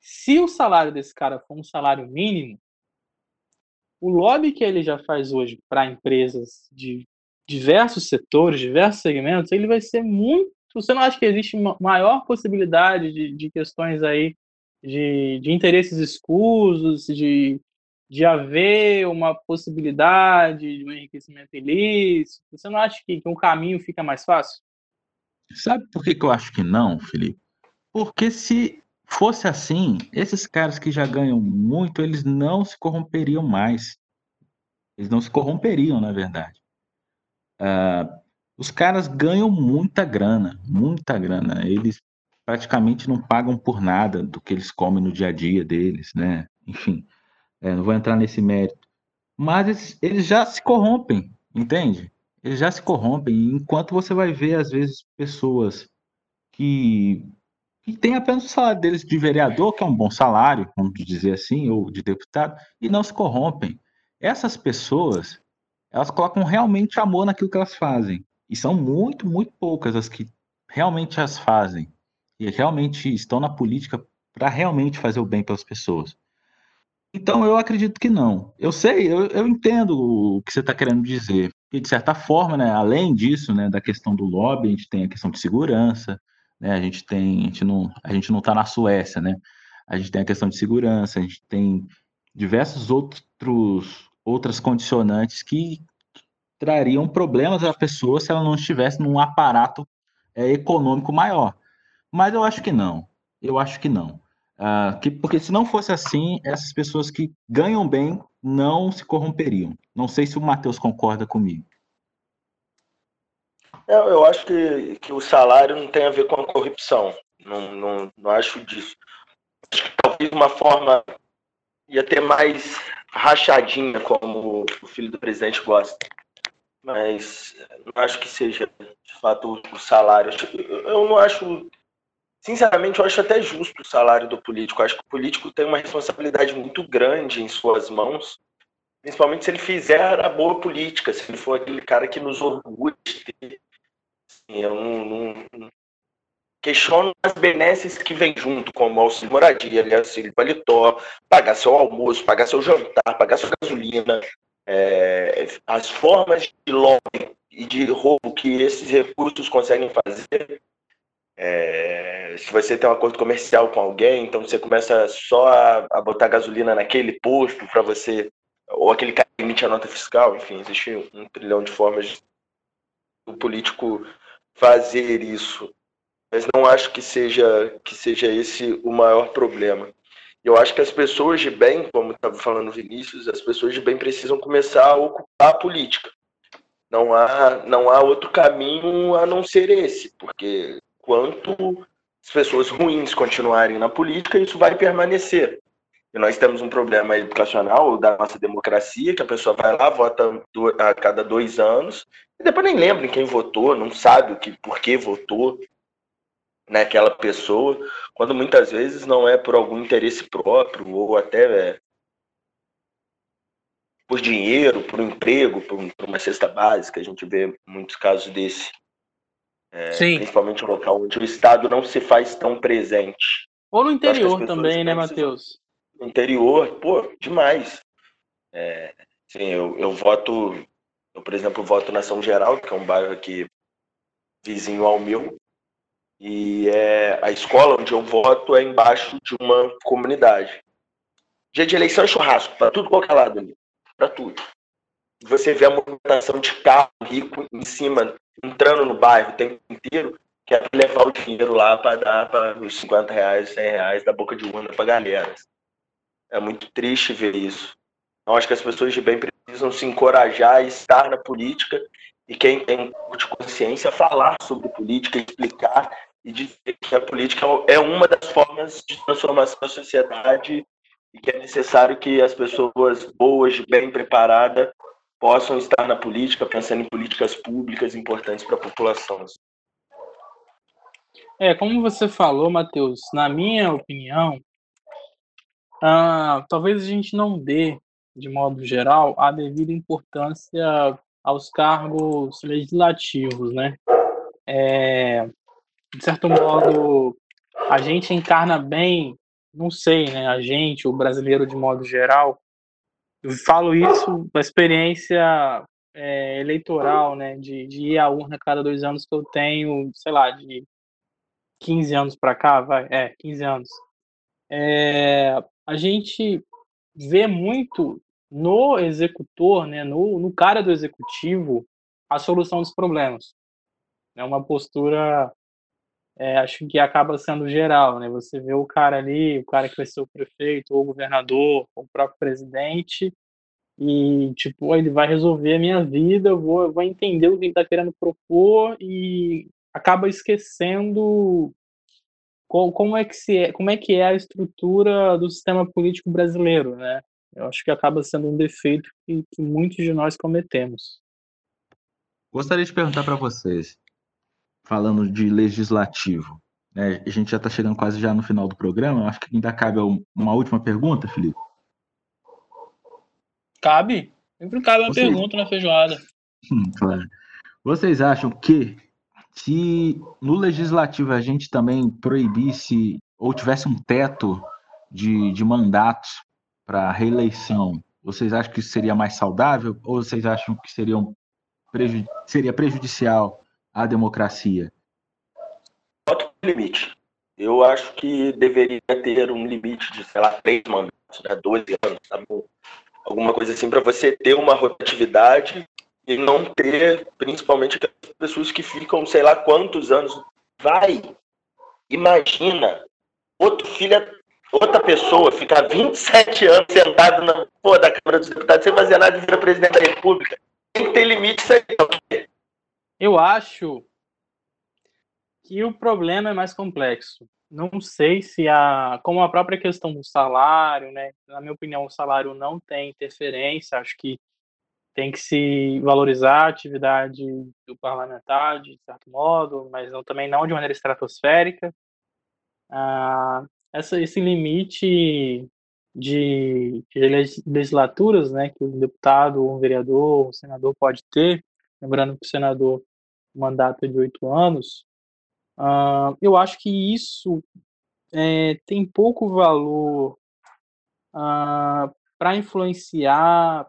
Se o salário desse cara for um salário mínimo, o lobby que ele já faz hoje para empresas de diversos setores, diversos segmentos, ele vai ser muito você não acha que existe maior possibilidade de, de questões aí de, de interesses escusos, de, de haver uma possibilidade de um enriquecimento ilícito? Você não acha que, que um caminho fica mais fácil? Sabe por que, que eu acho que não, Felipe? Porque se fosse assim, esses caras que já ganham muito, eles não se corromperiam mais. Eles não se corromperiam, na verdade. Uh, os caras ganham muita grana, muita grana. Eles praticamente não pagam por nada do que eles comem no dia a dia deles, né? Enfim, é, não vou entrar nesse mérito. Mas eles, eles já se corrompem, entende? Eles já se corrompem. Enquanto você vai ver, às vezes, pessoas que, que têm apenas o salário deles de vereador, que é um bom salário, vamos dizer assim, ou de deputado, e não se corrompem. Essas pessoas, elas colocam realmente amor naquilo que elas fazem. E são muito, muito poucas as que realmente as fazem e realmente estão na política para realmente fazer o bem pelas pessoas. Então eu acredito que não. Eu sei, eu, eu entendo o que você está querendo dizer. E de certa forma, né, além disso, né, da questão do lobby, a gente tem a questão de segurança, né, a gente tem, a gente não, está na Suécia, né? A gente tem a questão de segurança, a gente tem diversos outros outras condicionantes que trariam problemas à pessoa se ela não estivesse num aparato é, econômico maior. Mas eu acho que não. Eu acho que não. Uh, que, porque se não fosse assim, essas pessoas que ganham bem não se corromperiam. Não sei se o Matheus concorda comigo. Eu, eu acho que, que o salário não tem a ver com a corrupção. Não, não, não acho disso. Acho que talvez uma forma ia ter mais rachadinha, como o filho do presidente gosta mas não acho que seja de fato o salário. Eu não acho, sinceramente, eu acho até justo o salário do político. Eu acho que o político tem uma responsabilidade muito grande em suas mãos, principalmente se ele fizer a boa política, se ele for aquele cara que nos orgulha. Eu não, não, questiono as benesses que vêm junto, como auxílio moradia, auxílio paletó, pagar seu almoço, pagar seu jantar, pagar sua gasolina, é, as formas de lobby e de roubo que esses recursos conseguem fazer. É, se você tem um acordo comercial com alguém, então você começa só a, a botar gasolina naquele posto para você ou aquele cara que emite a nota fiscal, enfim, existe um trilhão de formas do político fazer isso. Mas não acho que seja, que seja esse o maior problema. Eu acho que as pessoas de bem, como estava falando Vinícius, as pessoas de bem precisam começar a ocupar a política. Não há, não há outro caminho a não ser esse, porque quanto as pessoas ruins continuarem na política, isso vai permanecer. E nós temos um problema educacional da nossa democracia, que a pessoa vai lá, vota a cada dois anos, e depois nem lembra em quem votou, não sabe o que, por que votou naquela pessoa, quando muitas vezes não é por algum interesse próprio, ou até é, por dinheiro, por um emprego, por, por, uma cesta básica. A gente vê muitos casos desse. É, principalmente no local onde o Estado não se faz tão presente. Ou no interior também, né, Matheus? no interior, pô, demais. É, sim, eu, eu voto, eu, por exemplo, voto na São Geraldo, que é um bairro aqui vizinho ao meu, e é, a escola onde eu voto é embaixo de uma comunidade. Dia de eleição é churrasco, para tudo qualquer lado ali, para tudo. Você vê a movimentação de carro rico em cima, entrando no bairro o tempo inteiro, que é levar o dinheiro lá para dar para os 50 reais, 100 reais da boca de urna para galera. É muito triste ver isso. Eu acho que as pessoas de bem precisam se encorajar a estar na política e quem tem um pouco de consciência falar sobre política, explicar e dizer que a política é uma das formas de transformação da sociedade e que é necessário que as pessoas boas, bem preparadas, possam estar na política, pensando em políticas públicas importantes para a população. É, como você falou, Matheus, na minha opinião, ah, talvez a gente não dê, de modo geral, a devida importância aos cargos legislativos, né? É, de certo modo, a gente encarna bem, não sei, né? A gente, o brasileiro de modo geral, eu falo isso da experiência é, eleitoral, né? De, de ir à urna cada dois anos que eu tenho, sei lá, de 15 anos para cá, vai, é, 15 anos. É, a gente vê muito no executor, né, no, no cara do executivo, a solução dos problemas. É uma postura, é, acho que acaba sendo geral, né? Você vê o cara ali, o cara que vai ser o prefeito, ou o governador, ou o próprio presidente, e, tipo, ele vai resolver a minha vida, eu vou, eu vou entender o que ele está querendo propor, e acaba esquecendo como é que se é, como é que é a estrutura do sistema político brasileiro, né? Eu acho que acaba sendo um defeito que, que muitos de nós cometemos. Gostaria de perguntar para vocês, falando de legislativo, né? A gente já está chegando quase já no final do programa. Acho que ainda cabe uma última pergunta, Felipe. Cabe. Sempre cabe uma vocês... pergunta na feijoada. Hum, claro. Vocês acham que se no legislativo a gente também proibisse ou tivesse um teto de, de mandatos para reeleição, vocês acham que isso seria mais saudável ou vocês acham que seria, um preju seria prejudicial à democracia? Outro limite. Eu acho que deveria ter um limite de, sei lá, três mandatos, né, 12 anos, alguma coisa assim, para você ter uma rotatividade e não ter, principalmente, pessoas que ficam, sei lá quantos anos. Vai, imagina, outro filho, outra pessoa ficar 27 anos sentado na porra da Câmara dos Deputados sem fazer nada e vira presidente da República. Tem que ter limite aí. Eu acho que o problema é mais complexo. Não sei se a, como a própria questão do salário, né? Na minha opinião, o salário não tem interferência. Acho que tem que se valorizar a atividade do parlamentar, de certo modo, mas também não de maneira estratosférica. Ah, essa, esse limite de, de, legislaturas né, que um deputado, um vereador, um senador pode ter, lembrando que o senador mandato é de oito anos, ah, eu acho que isso é, tem pouco valor ah, para influenciar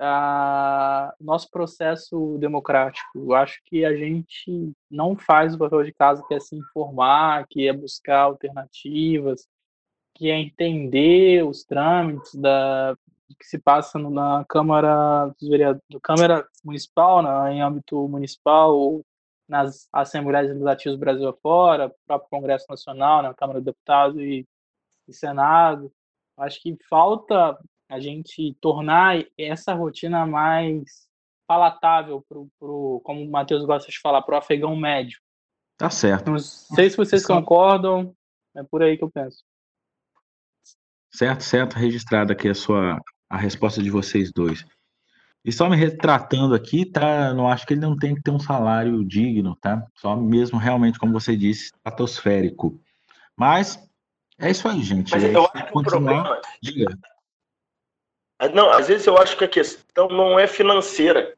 a nosso processo democrático. Eu acho que a gente não faz o papel de casa que é se informar, que é buscar alternativas, que é entender os trâmites da, que se passa na Câmara dos Vereadores, Câmara Municipal, né, em âmbito municipal, ou nas Assembleias Legislativas do Brasil afora, próprio Congresso Nacional, na Câmara dos Deputados e, e Senado. Acho que falta a gente tornar essa rotina mais palatável, pro, pro, como o Matheus gosta de falar, para o afegão médio. Tá certo. Não sei se vocês concordam, é por aí que eu penso. Certo, certo, registrada aqui a sua a resposta de vocês dois. E só me retratando aqui, tá? Não acho que ele não tem que ter um salário digno, tá? Só mesmo realmente, como você disse, estratosférico. Mas é isso aí, gente. Mas é eu acho que o problema. Diga. Não, às vezes eu acho que a questão não é financeira.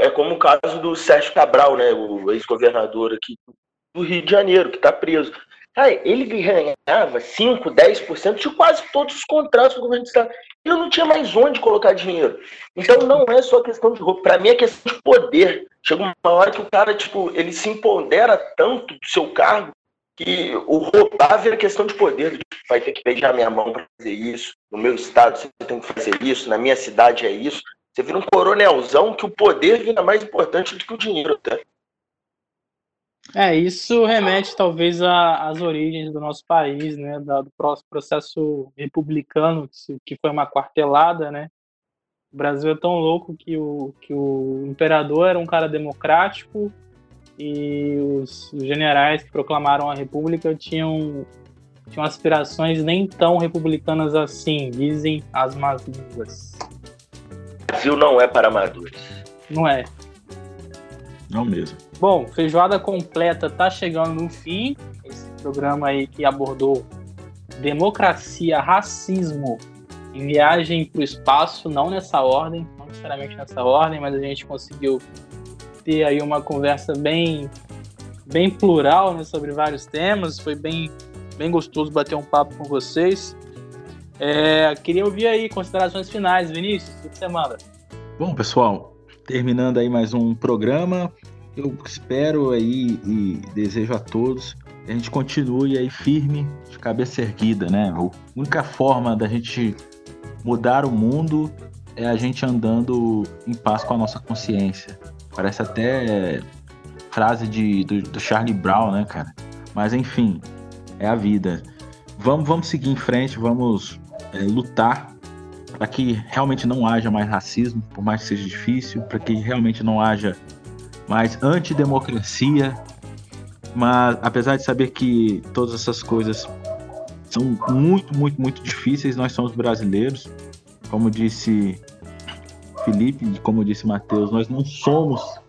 É como o caso do Sérgio Cabral, né? O ex-governador aqui do Rio de Janeiro, que está preso. Cara, ele ganhava 5, 10% de quase todos os contratos do governo do Estado. Ele não tinha mais onde colocar dinheiro. Então não é só questão de roupa. Para mim é questão de poder. Chega uma hora que o cara, tipo, ele se empodera tanto do seu cargo que o roubar vira questão de poder. Vai ter que beijar minha mão para fazer isso. No meu estado você tem que fazer isso. Na minha cidade é isso. Você vira um coronelzão que o poder vira mais importante do que o dinheiro, tá? É, isso remete talvez às origens do nosso país, né, do processo republicano, que foi uma quartelada, né? O Brasil é tão louco que o, que o imperador era um cara democrático e os, generais que proclamaram a república tinham, tinham aspirações nem tão republicanas assim, dizem as más línguas. O Brasil não é para amadores. Não é. Não mesmo. Bom, feijoada completa tá chegando no fim. Esse programa aí que abordou democracia, racismo em viagem para o espaço, não nessa ordem, não necessariamente nessa ordem, mas a gente conseguiu ter aí uma conversa bem bem plural né, sobre vários temas. Foi bem, bem gostoso bater um papo com vocês. É, queria ouvir aí considerações finais, Vinícius. O que você manda? Bom, pessoal, terminando aí mais um programa. Eu espero aí e desejo a todos que a gente continue aí firme, de cabeça erguida, né? A única forma da gente mudar o mundo é a gente andando em paz com a nossa consciência. Parece até frase de, do, do Charlie Brown, né, cara? Mas enfim, é a vida. Vamos, vamos seguir em frente, vamos é, lutar para que realmente não haja mais racismo, por mais que seja difícil, para que realmente não haja mais antidemocracia. Mas apesar de saber que todas essas coisas são muito, muito, muito difíceis, nós somos brasileiros. Como disse Felipe, como disse Matheus, nós não somos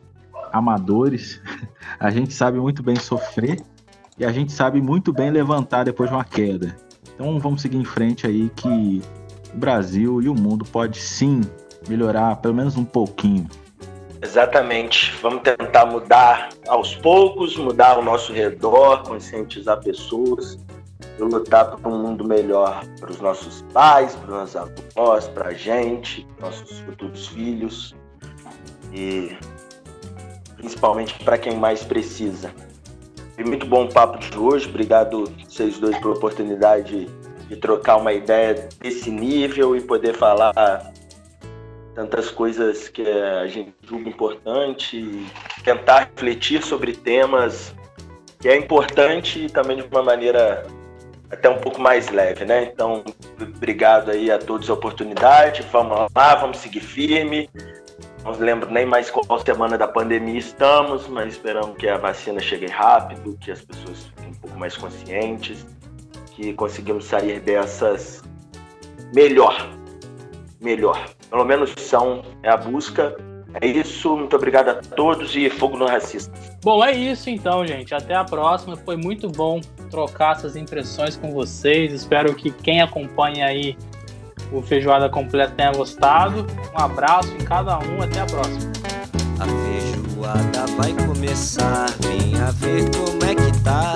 amadores. A gente sabe muito bem sofrer e a gente sabe muito bem levantar depois de uma queda. Então vamos seguir em frente aí que o Brasil e o mundo pode sim melhorar pelo menos um pouquinho. Exatamente. Vamos tentar mudar aos poucos, mudar ao nosso redor, conscientizar pessoas e lutar por um mundo melhor para os nossos pais, para os avós, para a gente, nossos futuros filhos e principalmente para quem mais precisa. Foi muito bom o papo de hoje. Obrigado vocês dois pela oportunidade de trocar uma ideia desse nível e poder falar tantas coisas que a gente julga importante e tentar refletir sobre temas que é importante e também de uma maneira até um pouco mais leve, né? Então, obrigado aí a todos a oportunidade. Vamos lá, vamos seguir firme. Não lembro nem mais qual semana da pandemia estamos, mas esperamos que a vacina chegue rápido, que as pessoas fiquem um pouco mais conscientes, que conseguimos sair dessas melhor. Melhor. Pelo menos são, é a busca. É isso, muito obrigado a todos e fogo no racismo. Bom, é isso então, gente. Até a próxima. Foi muito bom trocar essas impressões com vocês. Espero que quem acompanha aí o Feijoada Completa tenha gostado. Um abraço em cada um. Até a próxima. A feijoada vai começar. Venha ver como é que tá.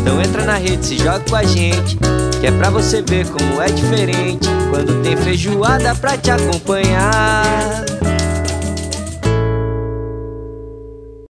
Então entra na rede, se joga com a gente, que é pra você ver como é diferente quando tem feijoada pra te acompanhar.